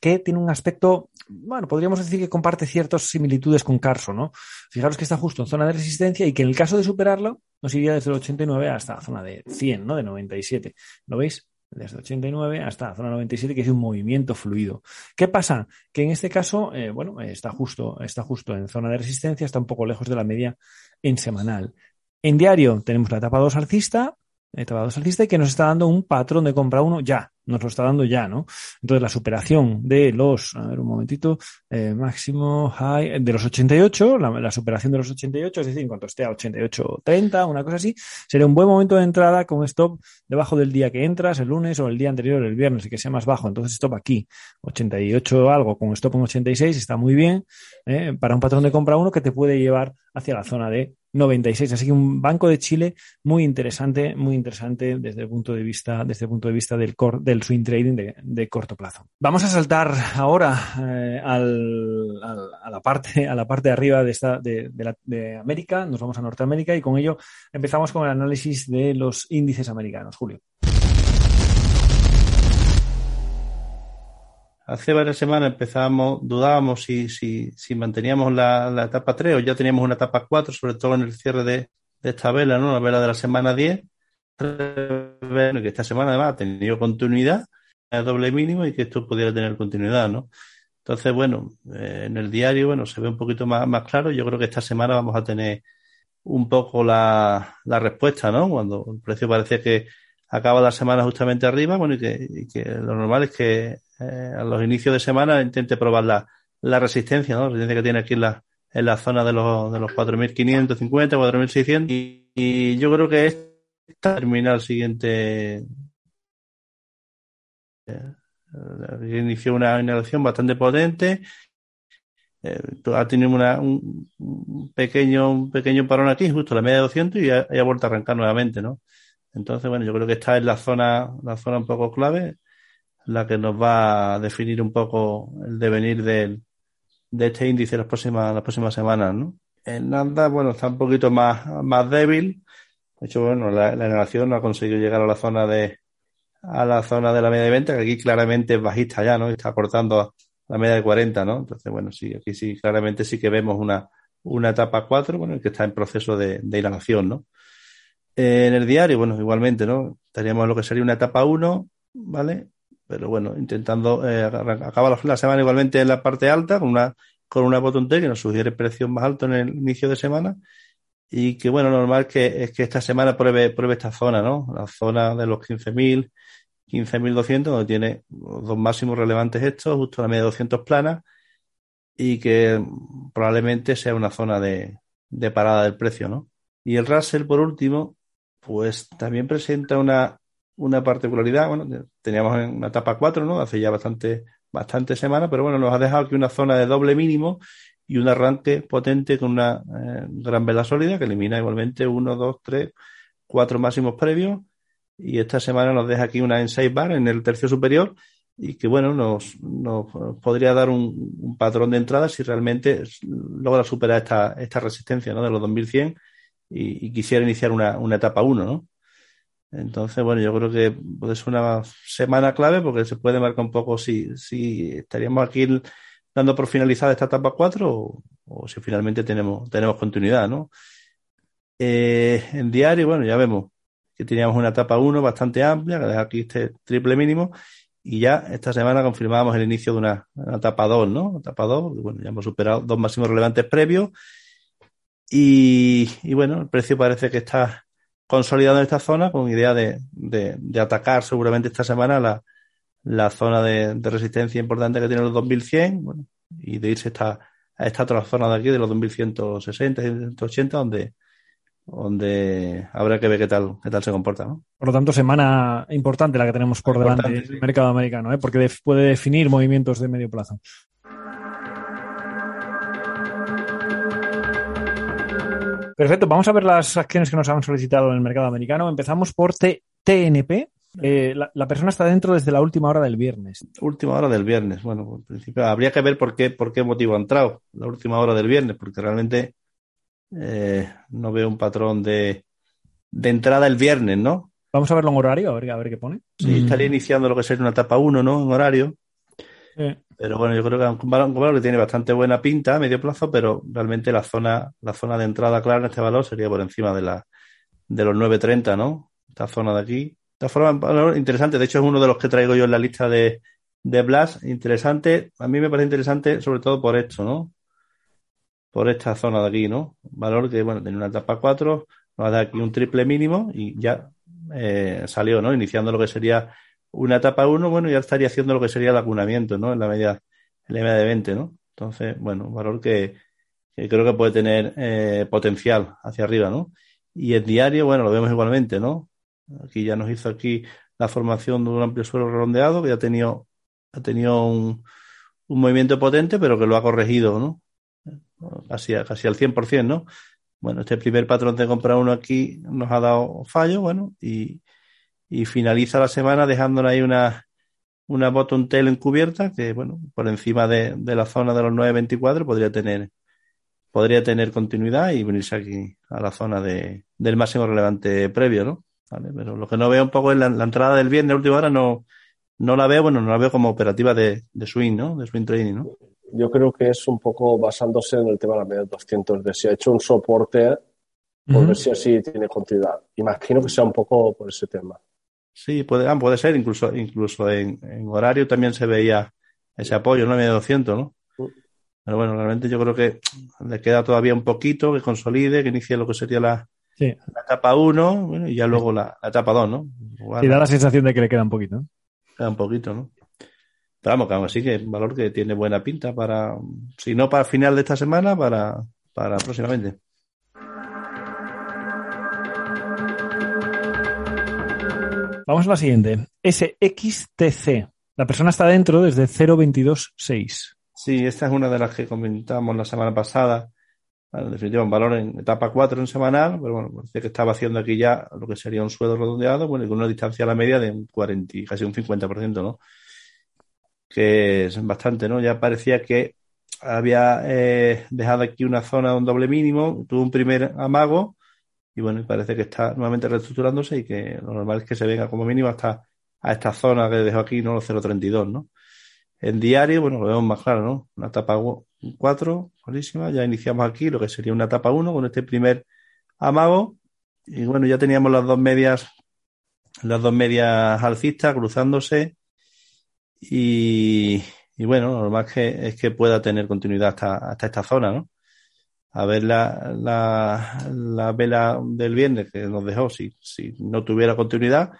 S1: que tiene un aspecto, bueno, podríamos decir que comparte ciertas similitudes con Carso, ¿no? Fijaros que está justo en zona de resistencia y que en el caso de superarlo nos iría desde el 89 hasta la zona de 100, ¿no? De 97. ¿Lo veis? Desde 89 hasta la zona 97, que es un movimiento fluido. ¿Qué pasa? Que en este caso, eh, bueno, está justo, está justo en zona de resistencia, está un poco lejos de la media en semanal. En diario tenemos la etapa 2 alcista, 2 alcista y que nos está dando un patrón de compra 1 ya nos lo está dando ya, ¿no? Entonces la superación de los, a ver un momentito, eh, máximo high de los 88, la, la, superación de los 88, es decir, en cuanto esté a 88.30, una cosa así, sería un buen momento de entrada con stop debajo del día que entras, el lunes o el día anterior, el viernes, y que sea más bajo. Entonces stop aquí, 88 algo con stop en 86, está muy bien ¿eh? para un patrón de compra 1 que te puede llevar hacia la zona de 96. Así que un banco de Chile muy interesante, muy interesante desde el punto de vista, desde el punto de vista del, core, del swing trading de, corto plazo. Vamos a saltar ahora eh, al, a la parte, a la parte de arriba de esta, de, de América. Nos vamos a Norteamérica y con ello empezamos con el análisis de los índices americanos. Julio.
S2: Hace varias semanas empezábamos, dudábamos si, si, si manteníamos la, la, etapa 3 o ya teníamos una etapa 4, sobre todo en el cierre de, de esta vela, ¿no? La vela de la semana 10. que esta semana además ha tenido continuidad, doble mínimo y que esto pudiera tener continuidad, ¿no? Entonces, bueno, eh, en el diario, bueno, se ve un poquito más, más claro. Yo creo que esta semana vamos a tener un poco la, la respuesta, ¿no? Cuando el precio parece que acaba la semana justamente arriba, bueno, y que, y que lo normal es que eh, a los inicios de semana intente probar la, la resistencia. La resistencia que tiene aquí en la, en la zona de los, de los 4.550, 4.600 y, y yo creo que esta termina el siguiente eh, inició una inhalación bastante potente eh, ha tenido una, un, pequeño un pequeño parón aquí justo la media de 200 y ha, ha vuelto a arrancar nuevamente ¿no? entonces bueno yo creo que esta es la zona la zona un poco clave la que nos va a definir un poco el devenir del, de este índice las próximas, las próximas semanas, ¿no? El bueno, está un poquito más, más débil. De hecho, bueno, la, la no ha conseguido llegar a la zona de, a la zona de la media de venta, que aquí claramente es bajista ya, ¿no? Está cortando la media de 40, ¿no? Entonces, bueno, sí, aquí sí, claramente sí que vemos una, una etapa 4, bueno, que está en proceso de, de inhalación, ¿no? Eh, en el diario, bueno, igualmente, ¿no? Estaríamos lo que sería una etapa 1, ¿vale? Pero bueno, intentando, eh, acaba la, semana igualmente en la parte alta, con una, con una botón T que nos sugiere precio más alto en el inicio de semana, y que bueno, normal que, es que esta semana pruebe, pruebe esta zona, ¿no? La zona de los 15.000, 15.200, donde tiene dos máximos relevantes estos, justo la media de 200 planas, y que probablemente sea una zona de, de parada del precio, ¿no? Y el Russell, por último, pues también presenta una, una particularidad, bueno, teníamos en una etapa 4, ¿no? Hace ya bastante, bastante semanas, pero bueno, nos ha dejado aquí una zona de doble mínimo y un arranque potente con una eh, gran vela sólida que elimina igualmente uno, dos, tres, cuatro máximos previos. Y esta semana nos deja aquí una en 6 bar en el tercio superior y que bueno, nos, nos podría dar un, un, patrón de entrada si realmente logra superar esta, esta resistencia ¿no? de los 2100 y, y quisiera iniciar una, una etapa 1, ¿no? Entonces, bueno, yo creo que puede ser una semana clave porque se puede marcar un poco si, si estaríamos aquí dando por finalizada esta etapa 4 o, si finalmente tenemos, tenemos continuidad, ¿no? Eh, en diario, bueno, ya vemos que teníamos una etapa 1 bastante amplia, que deja aquí este triple mínimo, y ya esta semana confirmábamos el inicio de una, una etapa 2, ¿no? Etapa 2, bueno, ya hemos superado dos máximos relevantes previos, y, y bueno, el precio parece que está consolidado en esta zona con idea de, de, de atacar seguramente esta semana la, la zona de, de, resistencia importante que tiene los 2100 bueno, y de irse esta, a esta otra zona de aquí de los 2160 y 180 donde donde habrá que ver qué tal qué tal se comporta ¿no?
S1: por lo tanto semana importante la que tenemos por importante, delante del sí. mercado americano ¿eh? porque puede definir movimientos de medio plazo Perfecto, vamos a ver las acciones que nos han solicitado en el mercado americano. Empezamos por TNP. Eh, la, la, persona está dentro desde la última hora del viernes.
S2: Última hora del viernes. Bueno, en principio habría que ver por qué, por qué motivo ha entrado la última hora del viernes, porque realmente eh, no veo un patrón de, de, entrada el viernes, ¿no?
S1: Vamos a verlo en horario, a ver, a ver qué pone.
S2: Sí, mm. estaría iniciando lo que sería una etapa 1, ¿no? En horario. Pero bueno, yo creo que un valor, valor, que tiene bastante buena pinta a medio plazo, pero realmente la zona, la zona de entrada clara en este valor sería por encima de la de los 9.30, ¿no? Esta zona de aquí. Esta forma, valor interesante. De hecho, es uno de los que traigo yo en la lista de, de Blast. Interesante. A mí me parece interesante, sobre todo por esto, ¿no? Por esta zona de aquí, ¿no? Valor que, bueno, tiene una etapa 4, nos da aquí un triple mínimo y ya eh, salió, ¿no? Iniciando lo que sería una etapa 1, bueno, ya estaría haciendo lo que sería el acunamiento, ¿no? En la media, en la media de 20, ¿no? Entonces, bueno, un valor que, creo que puede tener eh, potencial hacia arriba, ¿no? Y el diario, bueno, lo vemos igualmente, ¿no? Aquí ya nos hizo aquí la formación de un amplio suelo redondeado que ya ha tenido, ha tenido un, un movimiento potente, pero que lo ha corregido, ¿no? Casi, casi al 100%, ¿no? Bueno, este primer patrón de compra uno aquí nos ha dado fallo, bueno, y, y finaliza la semana dejándonos ahí una, una bottom tail encubierta que, bueno, por encima de, de la zona de los 9.24 podría tener, podría tener continuidad y venirse aquí a la zona de, del máximo relevante previo, ¿no? ¿Vale? Pero lo que no veo un poco es la, la entrada del viernes, última hora, no, no la veo, bueno, no la veo como operativa de, de swing, ¿no? De swing trading, ¿no?
S3: Yo creo que es un poco basándose en el tema de la media 200, de si ha hecho un soporte, por uh -huh. ver si así tiene continuidad. Imagino que sea un poco por ese tema.
S2: Sí, puede, ah, puede ser, incluso, incluso en, en, horario también se veía ese apoyo, ¿no? Media 200, ¿no? Pero bueno, realmente yo creo que le queda todavía un poquito que consolide, que inicie lo que sería la, sí. la etapa 1 bueno, y ya luego la, la etapa 2, ¿no?
S1: Y da la sensación de que le queda un poquito, ¿no?
S2: Queda un poquito, ¿no? Pero vamos, que aún así que es un valor que tiene buena pinta para, si no para final de esta semana, para, para próximamente.
S1: Vamos a la siguiente. SXTC. La persona está dentro desde 0.226.
S2: Sí, esta es una de las que comentamos la semana pasada. En definitiva, un valor en etapa 4 en semanal, pero bueno, parece que estaba haciendo aquí ya lo que sería un suelo redondeado, bueno, con una distancia a la media de un 40, casi un 50%, ¿no? Que es bastante, ¿no? Ya parecía que había eh, dejado aquí una zona de un doble mínimo, tuvo un primer amago, y bueno, parece que está nuevamente reestructurándose y que lo normal es que se venga como mínimo hasta a esta zona que dejo aquí, ¿no? Los 0.32, ¿no? En diario, bueno, lo vemos más claro, ¿no? Una etapa 4, buenísima. Ya iniciamos aquí lo que sería una etapa 1 con este primer amago. Y bueno, ya teníamos las dos medias, las dos medias alcistas cruzándose. Y, y bueno, lo normal es que, es que pueda tener continuidad hasta, hasta esta zona, ¿no? A ver la, la, la, vela del viernes que nos dejó, si, si no tuviera continuidad,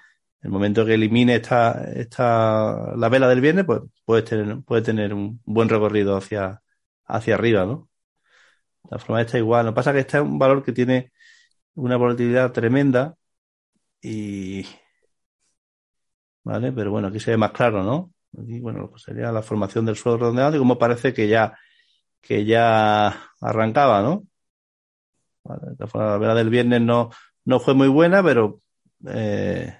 S2: el momento que elimine esta, esta, la vela del viernes, pues puede tener, puede tener un buen recorrido hacia, hacia arriba, ¿no? La forma está igual. Lo que pasa es que este es un valor que tiene una volatilidad tremenda y, ¿vale? Pero bueno, aquí se ve más claro, ¿no? Aquí, bueno, pues sería la formación del suelo redondeado y como parece que ya que ya arrancaba, ¿no? La vela del viernes no, no fue muy buena, pero eh,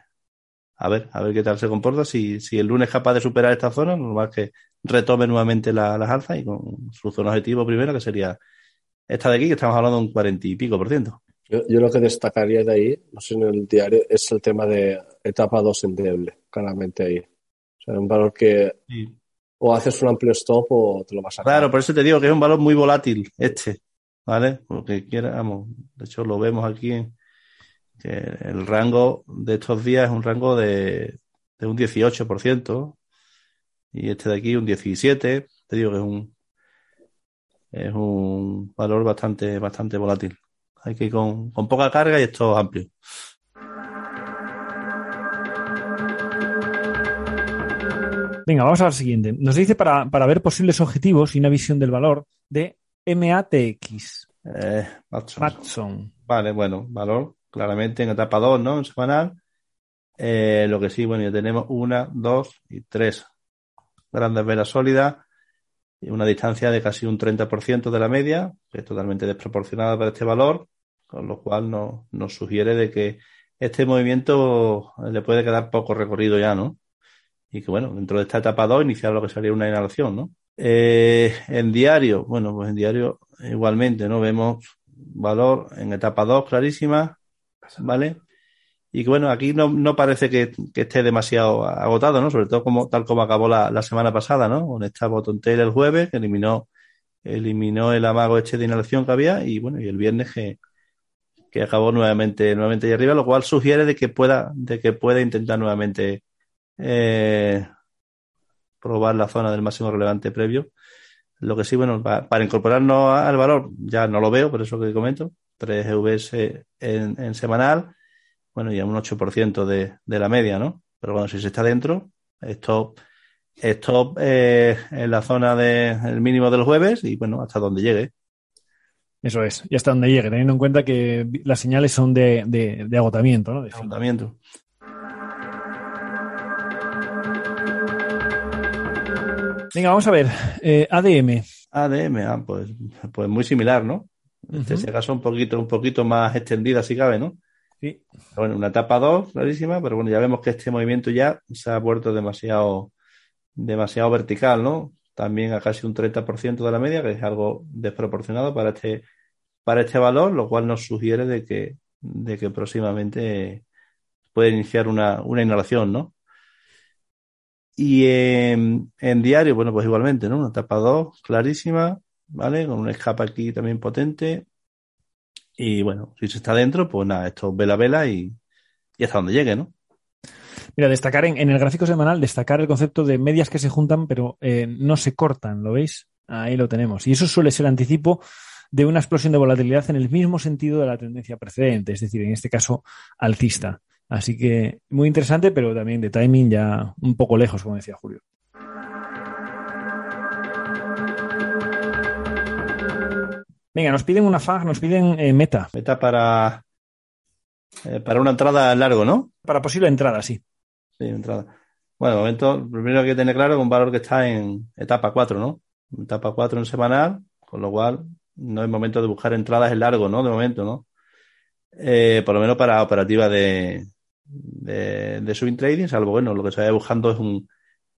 S2: a ver, a ver qué tal se comporta. Si, si el lunes es capaz de superar esta zona, normal que retome nuevamente la- las alzas y con su zona objetivo primero, que sería esta de aquí, que estamos hablando de un cuarenta y pico por ciento.
S3: Yo, yo lo que destacaría de ahí, no sé en el diario, es el tema de etapa 2 endeble, claramente ahí. O sea, un valor que o haces un amplio stop o te lo vas a
S2: Claro, por eso te digo que es un valor muy volátil este, ¿vale? Porque quiera, vamos, de hecho lo vemos aquí, en- que el rango de estos días es un rango de, de un 18% y este de aquí un 17%, te digo que es un es un valor bastante bastante volátil. Hay que ir con, con poca carga y esto es amplio.
S1: Venga, vamos a la siguiente. Nos dice para, para ver posibles objetivos y una visión del valor de MATX.
S2: Eh, Watson.
S1: Matson.
S2: Vale, bueno, valor claramente en etapa 2, ¿no? En semanal. Eh, lo que sí, bueno, ya tenemos una, dos y tres grandes velas sólidas y una distancia de casi un 30% de la media, que es totalmente desproporcionada para este valor, con lo cual nos, nos sugiere de que este movimiento le puede quedar poco recorrido ya, ¿no? Y que bueno, dentro de esta etapa 2 iniciar lo que sería una inhalación, ¿no? Eh, en diario, bueno, pues en diario igualmente, ¿no? Vemos valor en etapa 2 clarísima, ¿vale? Y que bueno, aquí no, no parece que, que esté demasiado agotado, ¿no? Sobre todo como, tal como acabó la, la semana pasada, ¿no? Con esta bottom tail el jueves, que eliminó, eliminó el amago este de inhalación que había, y bueno, y el viernes que, que acabó nuevamente, nuevamente ahí arriba, lo cual sugiere de que pueda, de que pueda intentar nuevamente eh, probar la zona del máximo relevante previo. Lo que sí, bueno, pa- para incorporarnos al valor, ya no lo veo, por eso que comento, 3 EVs en, en semanal, bueno, y a un 8% de, de la media, ¿no? Pero bueno, si se está dentro, stop, stop eh, en la zona del mínimo del jueves y bueno, hasta donde llegue.
S1: Eso es, y hasta donde llegue, teniendo en cuenta que las señales son de, de- de agotamiento, ¿no? De.
S2: Agotamiento.
S1: Venga, vamos a ver. eh, ADM.
S2: ADM, ah, pues, pues muy similar, ¿no? En este caso un poquito, un poquito más extendida si cabe, ¿no?
S1: Sí.
S2: Bueno, una etapa 2, clarísima, pero bueno, ya vemos que este movimiento ya se ha vuelto demasiado, demasiado vertical, ¿no? También a casi un 30% de la media, que es algo desproporcionado para este, para este valor, lo cual nos sugiere de que, de que próximamente puede iniciar una, una inhalación, ¿no? Y en, diario, bueno, pues igualmente, ¿no? Una etapa 2, clarísima, ¿vale? Con un escape aquí también potente. Y bueno, si se está dentro, pues nada, esto es vela vela y, y hasta donde llegue, ¿no?
S1: Mira, destacar en, en el gráfico semanal, destacar el concepto de medias que se juntan, pero eh, no se cortan, ¿lo veis? Ahí lo tenemos. Y eso suele ser anticipo de una explosión de volatilidad en el mismo sentido de la tendencia precedente, es decir, en este caso, alcista. Así que muy interesante, pero también de timing ya un poco lejos, como decía Julio. Venga, nos piden una FAG, nos piden eh, meta
S2: Meta para, eh, para una entrada largo, ¿no?
S1: para posible entrada, sí.
S2: Sí, entrada. Bueno, de momento, lo primero que hay que tener claro es un valor que está en etapa 4, ¿no? Etapa 4 en semanal, con lo cual no es momento de buscar entradas en largo, ¿no? De momento, ¿no? Eh, por lo menos para operativa de, de, de swing trading, salvo, bueno, lo que se vaya buscando es un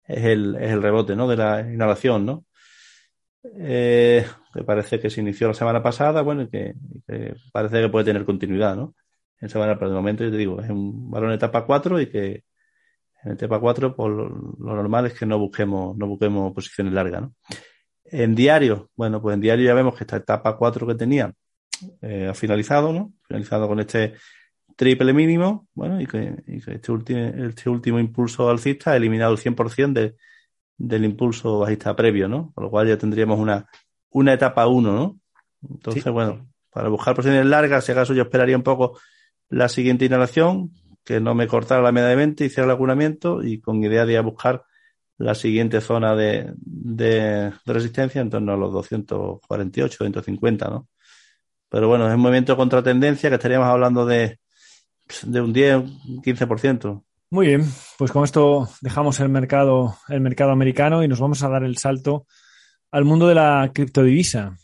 S2: es el, es el rebote, ¿no? De la inhalación, ¿no? Eh, que parece que se inició la semana pasada, bueno, y que, parece que puede tener continuidad, ¿no? En semana, pero de momento, yo te digo, es un en etapa 4 y que en etapa 4, pues lo, lo normal es que no busquemos, no busquemos posiciones largas, ¿no? En diario, bueno, pues en diario ya vemos que esta etapa 4 que tenía eh, ha finalizado, ¿no? Finalizado con este triple mínimo, bueno, y que, y que este, último, este último impulso alcista ha eliminado el 100% de, del impulso bajista previo, ¿no? Con lo cual ya tendríamos una, una etapa 1, ¿no? Entonces,
S1: Sí.
S2: bueno, para buscar posiciones largas, si acaso yo esperaría un poco la siguiente inhalación, que no me cortara la media de 20, hiciera el acunamiento y con idea de ir a buscar la siguiente zona de, de, de resistencia en torno a los 248, 250, ¿no? Pero bueno, es un movimiento contra tendencia que estaríamos hablando de, de un 10, un 15%.
S1: Muy bien, pues con esto dejamos el mercado, el mercado americano y nos vamos a dar el salto al mundo de la criptodivisa.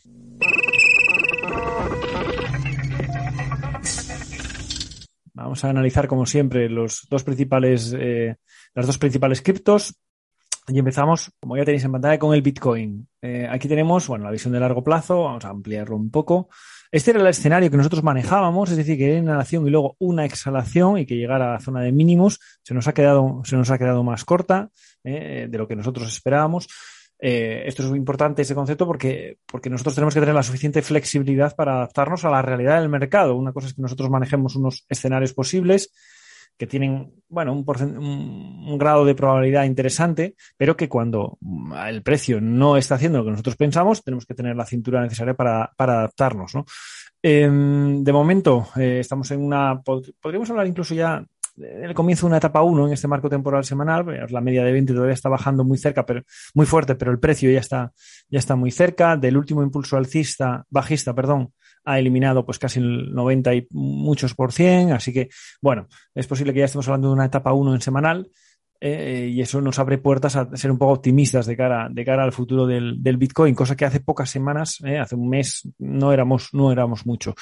S1: Vamos Vamos a analizar, como siempre, los dos principales, eh, las dos principales criptos. Y empezamos, como ya tenéis en pantalla, con el Bitcoin. Eh, aquí tenemos, bueno, la visión de largo plazo. Vamos a ampliarlo un poco. Este era el escenario que nosotros manejábamos, es decir, que era inhalación y luego una exhalación y que llegara a la zona de mínimos. Se nos ha quedado, se nos ha quedado más corta eh, de lo que nosotros esperábamos. Eh, esto es muy importante, ese concepto, porque, porque nosotros tenemos que tener la suficiente flexibilidad para adaptarnos a la realidad del mercado. Una cosa es que nosotros manejemos unos escenarios posibles que tienen, bueno, un, un, un, grado de probabilidad interesante, pero que cuando el precio no está haciendo lo que nosotros pensamos, tenemos que tener la cintura necesaria para, para adaptarnos, ¿no? Eh, de momento, eh, estamos en una, podríamos hablar incluso ya en el comienzo de una etapa 1 en este marco temporal semanal, la media de 20 todavía está bajando muy cerca, pero muy fuerte, pero el precio ya está, ya está muy cerca. Del último impulso alcista, bajista, perdón, ha eliminado pues casi el 90 y muchos por cien. Así que, bueno, es posible que ya estemos hablando de una etapa 1 en semanal. Eh, y eso nos abre puertas a ser un poco optimistas de cara, de cara al futuro del, del Bitcoin, cosa que hace pocas semanas, eh, hace un mes, no éramos, no éramos mucho.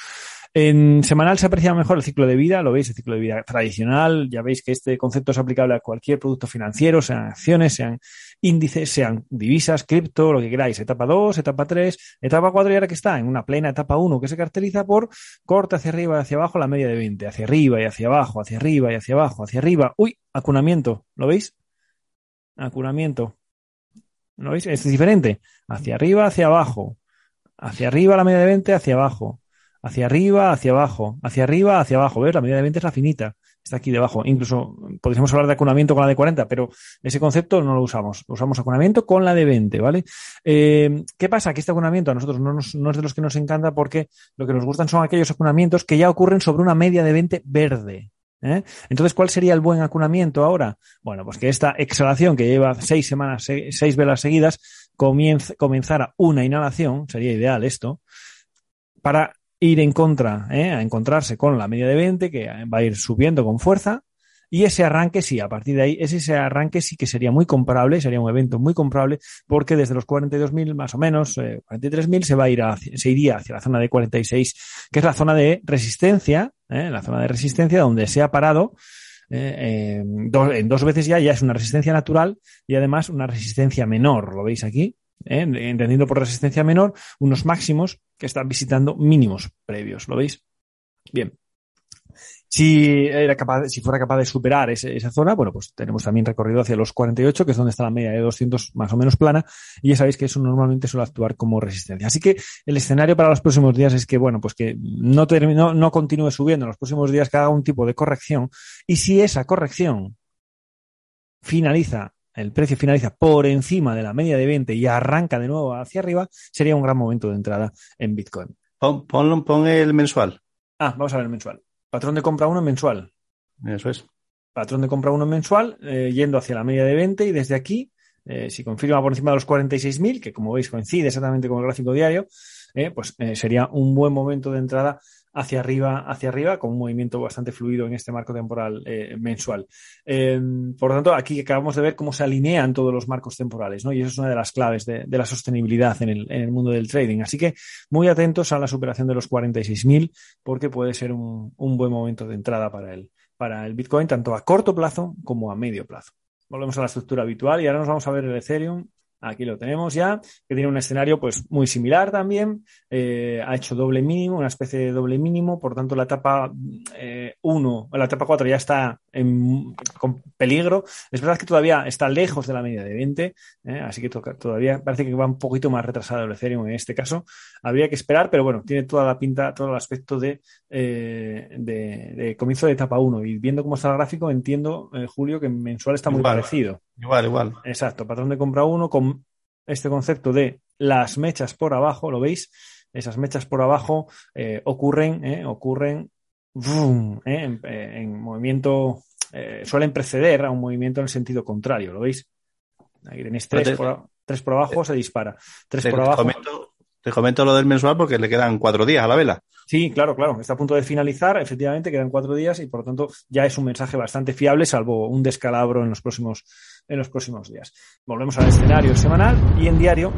S1: En semanal se aprecia mejor el ciclo de vida, lo veis, el ciclo de vida tradicional. Ya veis que este concepto es aplicable a cualquier producto financiero, sean acciones, sean índices, sean divisas, cripto, lo que queráis. Etapa 2, etapa 3, etapa 4 y ahora que está en una plena etapa 1 que se caracteriza por corte hacia arriba y hacia abajo la media de 20, hacia arriba y hacia abajo, hacia arriba y hacia abajo, hacia arriba. Uy, acunamiento, ¿lo veis? Acunamiento. ¿Lo veis? Es diferente. Hacia arriba, hacia abajo. Hacia arriba la media de 20, hacia abajo hacia arriba, hacia abajo, hacia arriba, hacia abajo. ¿Ves? La medida de 20 es la finita. Está aquí debajo. Incluso podríamos hablar de acunamiento con la de 40, pero ese concepto no lo usamos. Usamos acunamiento con la de 20, ¿vale? Eh, ¿Qué pasa? Que este acunamiento a nosotros no, es de los que nos encanta porque lo que nos gustan son aquellos acunamientos que ya ocurren sobre una media de 20 verde. ¿Eh? Entonces, ¿cuál sería el buen acunamiento ahora? Bueno, pues que esta exhalación que lleva seis semanas, seis, velas seguidas, comenzara una inhalación, sería ideal esto, para ir en contra, ¿eh? a encontrarse con la media de 20, que va a ir subiendo con fuerza. Y ese arranque sí, a partir de ahí, ese, arranque sí que sería muy comparable, sería un evento muy comparable, porque desde los 42.000 más o menos, eh, 43.000, se va a ir a, se iría hacia la zona de 46, que es la zona de resistencia, ¿eh? la zona de resistencia donde se ha parado eh, dos, en dos veces ya, ya es una resistencia natural y además una resistencia menor, ¿lo veis aquí? ¿Eh? entendiendo por resistencia menor, unos máximos que están visitando mínimos previos. ¿Lo veis? Bien. Si, era capaz, si fuera capaz de superar esa zona, bueno, pues tenemos también recorrido hacia los 48, que es donde está la media de 200 más o menos plana, y ya sabéis que eso normalmente suele actuar como resistencia. Así que el escenario para los próximos días es que, bueno, pues que no, termino, no continúe subiendo en los próximos días, que haga un tipo de corrección, y si esa corrección finaliza el precio finaliza por encima de la media de 20 y arranca de nuevo hacia arriba, sería un gran momento de entrada en Bitcoin.
S2: Pon, pon, pon el mensual.
S1: Ah, vamos a ver el mensual. Patrón de compra 1 mensual.
S2: Eso es.
S1: Patrón de compra 1 mensual, eh, yendo hacia la media de 20 y desde aquí, eh, si confirma por encima de los 46.000, que como veis coincide exactamente con el gráfico diario, eh, pues sería un buen momento de entrada hacia arriba, hacia arriba, con un movimiento bastante fluido en este marco temporal eh, mensual. Eh, por lo tanto, aquí acabamos de ver cómo se alinean todos los marcos temporales, ¿no? Y eso es una de las claves de, la sostenibilidad en el, en el, mundo del trading. Así que muy atentos a la superación de los 46.000, porque puede ser un, un, buen momento de entrada para el, para el Bitcoin, tanto a corto plazo como a medio plazo. Volvemos a la estructura habitual y ahora nos vamos a ver el Ethereum Aquí lo tenemos ya, que tiene un escenario pues muy similar también. Eh, ha hecho doble mínimo, una especie de doble mínimo, por tanto la etapa 1, eh, la etapa 4 ya está en, con peligro. Es verdad que todavía está lejos de la media de 20, eh, así que toca, todavía parece que va un poquito más retrasado el Ethereum en este caso. Habría que esperar, pero bueno, tiene toda la pinta, todo el aspecto de, de, de comienzo de etapa 1. Y viendo cómo está el gráfico, entiendo, Julio, que mensual está muy parecido.
S2: Igual, igual.
S1: Exacto, patrón de compra 1 con este concepto de las mechas por abajo, ¿lo veis? Esas mechas por abajo eh, ocurren, eh, ocurren boom, eh, en, en, movimiento, eh, suelen preceder a un movimiento en el sentido contrario, ¿lo veis? Aquí tenéis tres, te, por, tres por, abajo, se dispara. Tres
S2: te,
S1: por abajo.
S2: Comento, te comento lo del mensual porque le quedan cuatro días a la vela.
S1: Sí, claro, claro. Está a punto de finalizar. Efectivamente, quedan cuatro días y por lo tanto ya es un mensaje bastante fiable, salvo un descalabro en los próximos, en los próximos días. Volvemos al escenario semanal y en diario.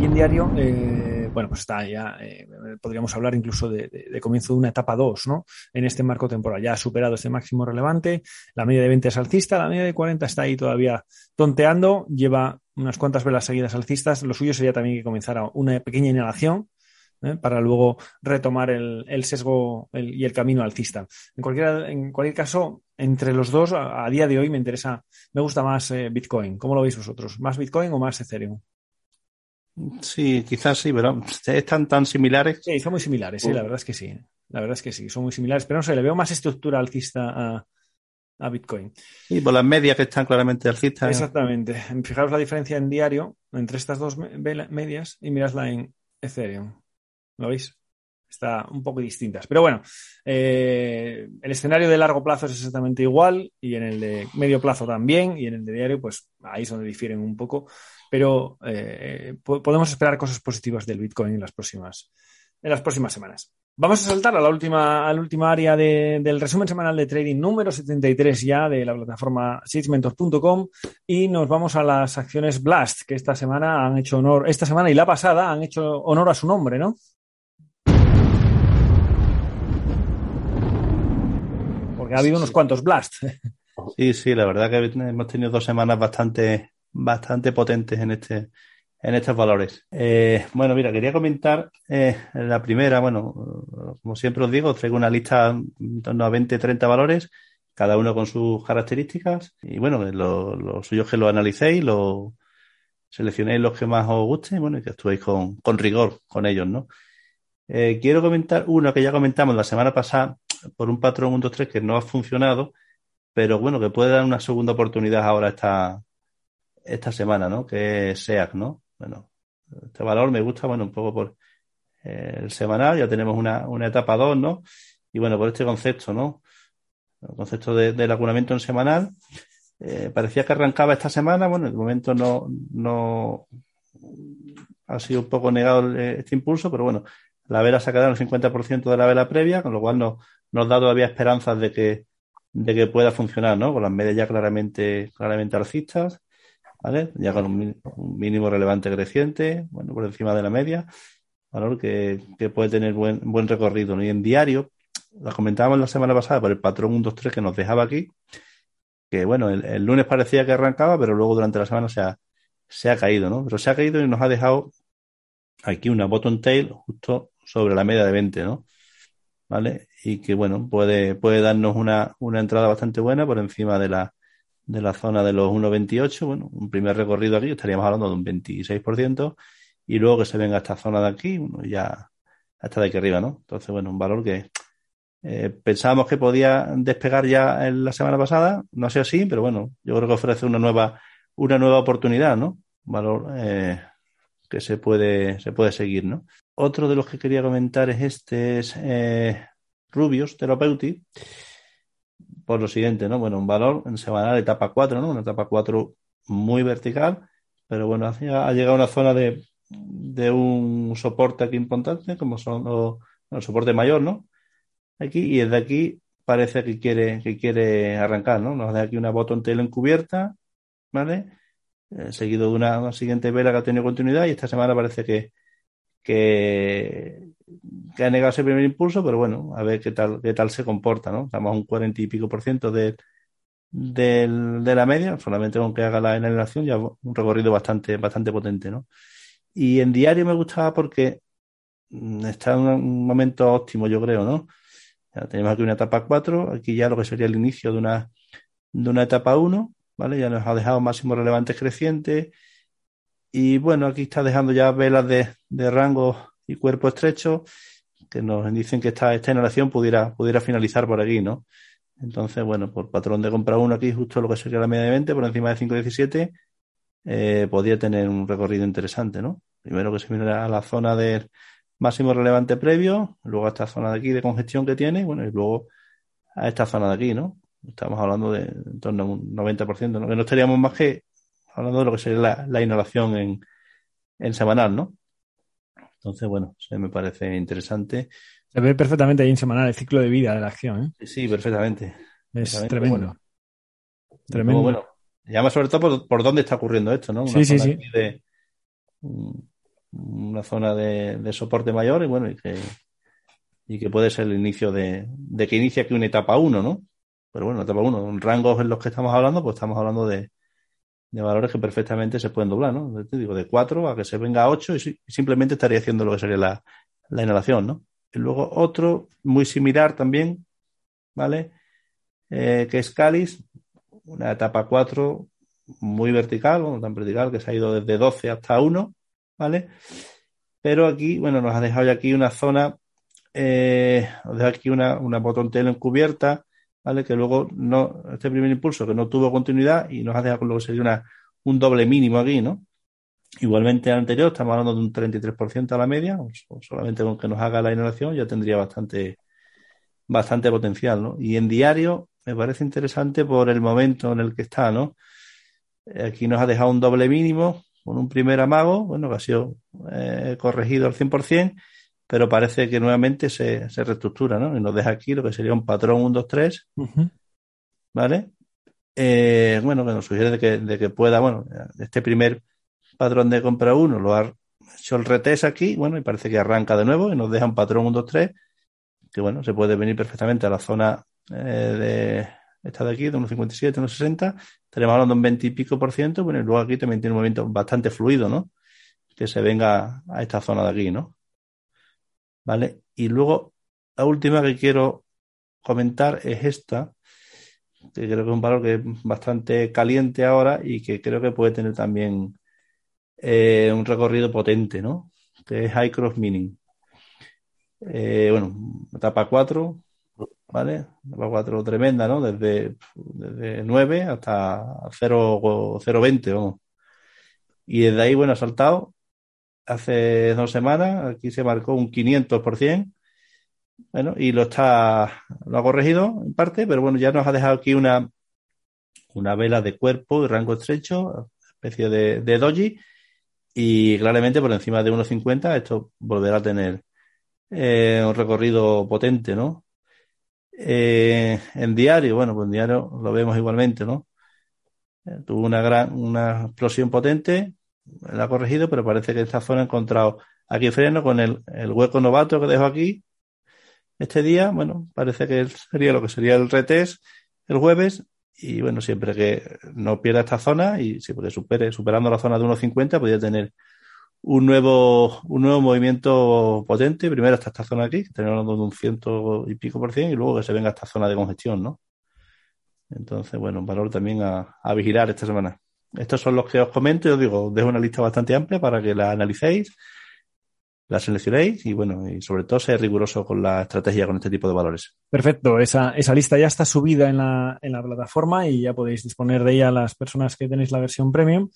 S1: Y en diario, eh, bueno, pues está ya, eh, podríamos hablar incluso de, comienzo de una etapa 2, ¿no? En este marco temporal. Ya ha superado este máximo relevante, la media de 20 es alcista, la media de 40 está ahí todavía tonteando, lleva unas cuantas velas seguidas alcistas. Lo suyo sería también que comenzara una pequeña inhalación ¿eh? para luego retomar el sesgo y el camino alcista. En cualquier, en cualquier caso, entre los dos, a, a, día de hoy me interesa, me gusta más eh, Bitcoin. ¿Cómo lo veis vosotros? ¿Más Bitcoin o más Ethereum?
S2: Sí, quizás sí, pero están tan similares.
S1: Sí, son muy similares, sí, la verdad es que sí. La verdad es que sí, son muy similares, pero no sé, le veo más estructura alcista a, a Bitcoin.
S2: Y por las medias que están claramente alcistas.
S1: Exactamente. Fijaros la diferencia en diario entre estas dos medias y miradla en Ethereum. ¿Lo veis? Está un poco distintas. Pero bueno, eh, el escenario de largo plazo es exactamente igual y en el de medio plazo también y en el de diario, pues ahí es donde difieren un poco. Pero eh, podemos esperar cosas positivas del Bitcoin en las próximas, en las próximas semanas. Vamos a saltar a la última, a la última área de, del resumen semanal de trading número 73 ya de la plataforma sitesmentors.com y nos vamos a las acciones Blast, que esta semana han hecho honor, esta semana y la pasada han hecho honor a su nombre, ¿no? Porque ha habido unos cuantos Blast. <laughs>
S2: Sí, sí, la verdad que hemos tenido dos semanas bastante, bastante potentes en este, en estos valores. Eh, bueno, mira, quería comentar eh, la primera, bueno, como siempre os digo, traigo una lista en torno a 20, 30 valores, cada uno con sus características, y bueno, lo, lo suyo es que lo analicéis, lo seleccionéis los que más os gusten, bueno, y que actuéis con, con rigor con ellos, ¿no? Eh, quiero comentar uno que ya comentamos la semana pasada por un patrón 1, 2, 3 que no ha funcionado, pero bueno, que puede dar una segunda oportunidad ahora esta, esta semana, ¿no? Que SEAC, ¿no? Bueno, este valor me gusta, bueno, un poco por eh, el semanal, ya tenemos una, una etapa 2, ¿no? Y bueno, por este concepto, ¿no? El concepto de, del acunamiento en semanal. Eh, parecía que arrancaba esta semana, bueno, de momento no, no ha sido un poco negado este impulso, pero bueno, la vela se ha quedado en el 50% de la vela previa, con lo cual no, nos da todavía esperanzas de que, de que pueda funcionar, ¿no? Con las medias ya claramente, claramente alcistas. ¿vale? Ya con un, mínimo relevante creciente, bueno, por encima de la media, valor que, que puede tener buen, buen recorrido. ¿no? Y en diario, lo comentábamos la semana pasada por el patrón 1, 2, 3 que nos dejaba aquí, que bueno, el, el, lunes parecía que arrancaba, pero luego durante la semana se ha, se ha caído, ¿no? Pero se ha caído y nos ha dejado aquí una bottom tail justo sobre la media de 20, ¿no? ¿Vale? Y que bueno, puede, puede darnos una, una entrada bastante buena por encima de la, de la zona de los 1,28, bueno, un primer recorrido aquí, estaríamos hablando de un 26%, y luego que se venga esta zona de aquí, ya hasta de aquí arriba, ¿no? Entonces, bueno, un valor que eh, pensábamos que podía despegar ya en la semana pasada, no ha sido así, pero bueno, yo creo que ofrece una nueva, una nueva oportunidad, ¿no? Un valor eh, que se puede, se puede seguir, ¿no? Otro de los que quería comentar es este, es eh, Rubius Therapeutic por lo siguiente, ¿no? Bueno, un valor en semanal, etapa 4, ¿no? Una etapa 4 muy vertical, pero bueno, ha llegado a una zona de, de un soporte aquí importante, como son los, soporte mayor, ¿no? Aquí, y desde aquí parece que quiere, que quiere arrancar, ¿no? Nos da aquí una botón tail encubierta, ¿vale? Eh, seguido de una, siguiente vela que ha tenido continuidad y esta semana parece que, que, ha negado ese primer impulso, pero bueno, a ver qué tal, qué tal se comporta, ¿no? Estamos a un cuarenta y pico por ciento de, de, de, la media, solamente con que haga la inhalación ya un recorrido bastante, bastante potente, ¿no? Y en diario me gustaba porque mm, está en un momento óptimo, yo creo, ¿no? Tenemos aquí una etapa 4, aquí ya lo que sería el inicio de una, de una etapa 1, ¿vale? Ya nos ha dejado máximos relevantes crecientes. Y bueno, aquí está dejando ya velas de, de rango y cuerpo estrecho que nos dicen que esta, esta inhalación pudiera, pudiera finalizar por aquí, ¿no? Entonces, bueno, por patrón de compra 1 aquí, justo lo que sería la media de 20, por encima de 5.17, eh, podría tener un recorrido interesante, ¿no? Primero que se viene a la zona del máximo relevante previo, luego a esta zona de aquí de congestión que tiene, bueno, y luego a esta zona de aquí, ¿no? Estamos hablando de en torno a un 90%, ¿no? Que no estaríamos más que hablando de lo que sería la, la inhalación en, en semanal, ¿no? Entonces, bueno, se me parece interesante.
S1: Se ve perfectamente ahí en semanal el ciclo de vida de la acción, ¿eh?
S2: Sí, perfectamente.
S1: Es
S2: perfectamente.
S1: tremendo.
S2: Bueno,
S1: tremendo.
S2: Bueno, llama sobre todo por, por, dónde está ocurriendo esto, ¿no? Una
S1: sí, sí,
S2: zona
S1: sí.
S2: De, mm, una zona de, soporte mayor y bueno, y que, y que puede ser el inicio de, de que inicia aquí una etapa 1, ¿no? Pero bueno, etapa 1, en rangos en los que estamos hablando, pues estamos hablando de, de valores que perfectamente se pueden doblar, ¿no? Te digo, de 4 a que se venga a 8 y, simplemente estaría haciendo lo que sería la, la inhalación, ¿no? Y luego otro muy similar también, ¿vale? Eh, que es Calis, una etapa 4 muy vertical, no tan vertical, que se ha ido desde 12 hasta 1, ¿vale? Pero aquí, bueno, nos ha dejado ya aquí una zona, eh, nos deja aquí una, una botón telo encubierta, ¿vale? Que luego este primer impulso que no tuvo continuidad y nos ha dejado que sería una, un doble mínimo aquí, ¿no? Igualmente al anterior, estamos hablando de un 33% a la media, solamente con que nos haga la inhalación ya tendría bastante, bastante potencial, ¿no? Y en diario me parece interesante por el momento en el que está, ¿no? Aquí nos ha dejado un doble mínimo con un primer amago, bueno, que ha sido eh, corregido al 100%, pero parece que nuevamente se, se, reestructura, ¿no? Y nos deja aquí lo que sería un patrón 1, 2, 3, ¿vale? Eh, bueno, que nos sugiere de que, de que pueda, bueno, este primer patrón de compra 1 lo ha hecho el retest aquí, bueno, y parece que arranca de nuevo y nos deja un patrón 1, 2, 3, que bueno, se puede venir perfectamente a la zona eh, de esta de aquí, de 1,57, 1,60, estaríamos hablando de un 20 y pico por ciento, bueno, y luego aquí también tiene un movimiento bastante fluido, ¿no? Que se venga a esta zona de aquí, ¿no? ¿Vale? Y luego, la última que quiero comentar es esta, que creo que es un valor que es bastante caliente ahora y que creo que puede tener también eh, un recorrido potente, ¿no? Que es High Cross Mining. Eh, bueno, etapa 4, ¿vale? Etapa 4 tremenda, ¿no? Desde, desde 9 hasta 0,20, vamos. Y desde ahí, bueno, ha saltado hace dos semanas, aquí se marcó un 500%, bueno, y lo está, lo ha corregido en parte, pero bueno, ya nos ha dejado aquí una, una vela de cuerpo y rango estrecho, especie de, de doji, y claramente por encima de 1,50 esto volverá a tener eh, un recorrido potente, ¿no? Eh, en diario, bueno, pues en diario lo vemos igualmente, ¿no? Eh, tuvo una gran, una explosión potente, la ha corregido, pero parece que esta zona ha encontrado aquí freno con el, el hueco novato que dejo aquí este día. Bueno, parece que sería lo que sería el retest el jueves. Y bueno, siempre que no pierda esta zona y siempre que supere, superando la zona de 1.50, podría tener un nuevo, un nuevo movimiento potente. Primero hasta esta zona aquí, que tenemos de un ciento y pico por cien, y luego que se venga a esta zona de congestión, ¿no? Entonces, bueno, un valor también a vigilar esta semana. Estos son los que os comento, os digo, dejo una lista bastante amplia para que la analicéis, la seleccionéis y bueno, y sobre todo ser riguroso con la estrategia con este tipo de valores.
S1: Perfecto, esa, esa lista ya está subida en la, en la plataforma y ya podéis disponer de ella las personas que tenéis la versión premium.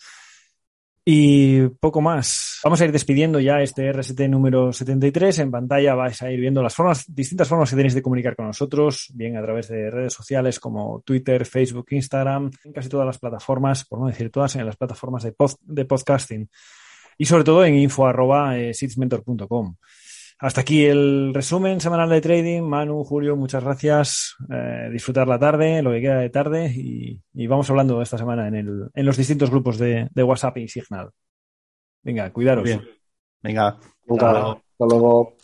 S1: Y poco más. Vamos a ir despidiendo ya este RST número 73. En pantalla vais a ir viendo las formas, distintas formas que tenéis de comunicar con nosotros, bien a través de redes sociales como Twitter, Facebook, Instagram, en casi todas las plataformas, por no decir todas, en las plataformas de, de podcasting. Y sobre todo en info.sitsmentor.com. Hasta aquí el resumen semanal de trading. Manu, Julio, muchas gracias. Eh, disfrutar la tarde, lo que queda de tarde y, vamos hablando esta semana en, el, en los distintos grupos de, WhatsApp y Signal. Venga, cuidaros.
S2: Venga.
S3: Hasta luego.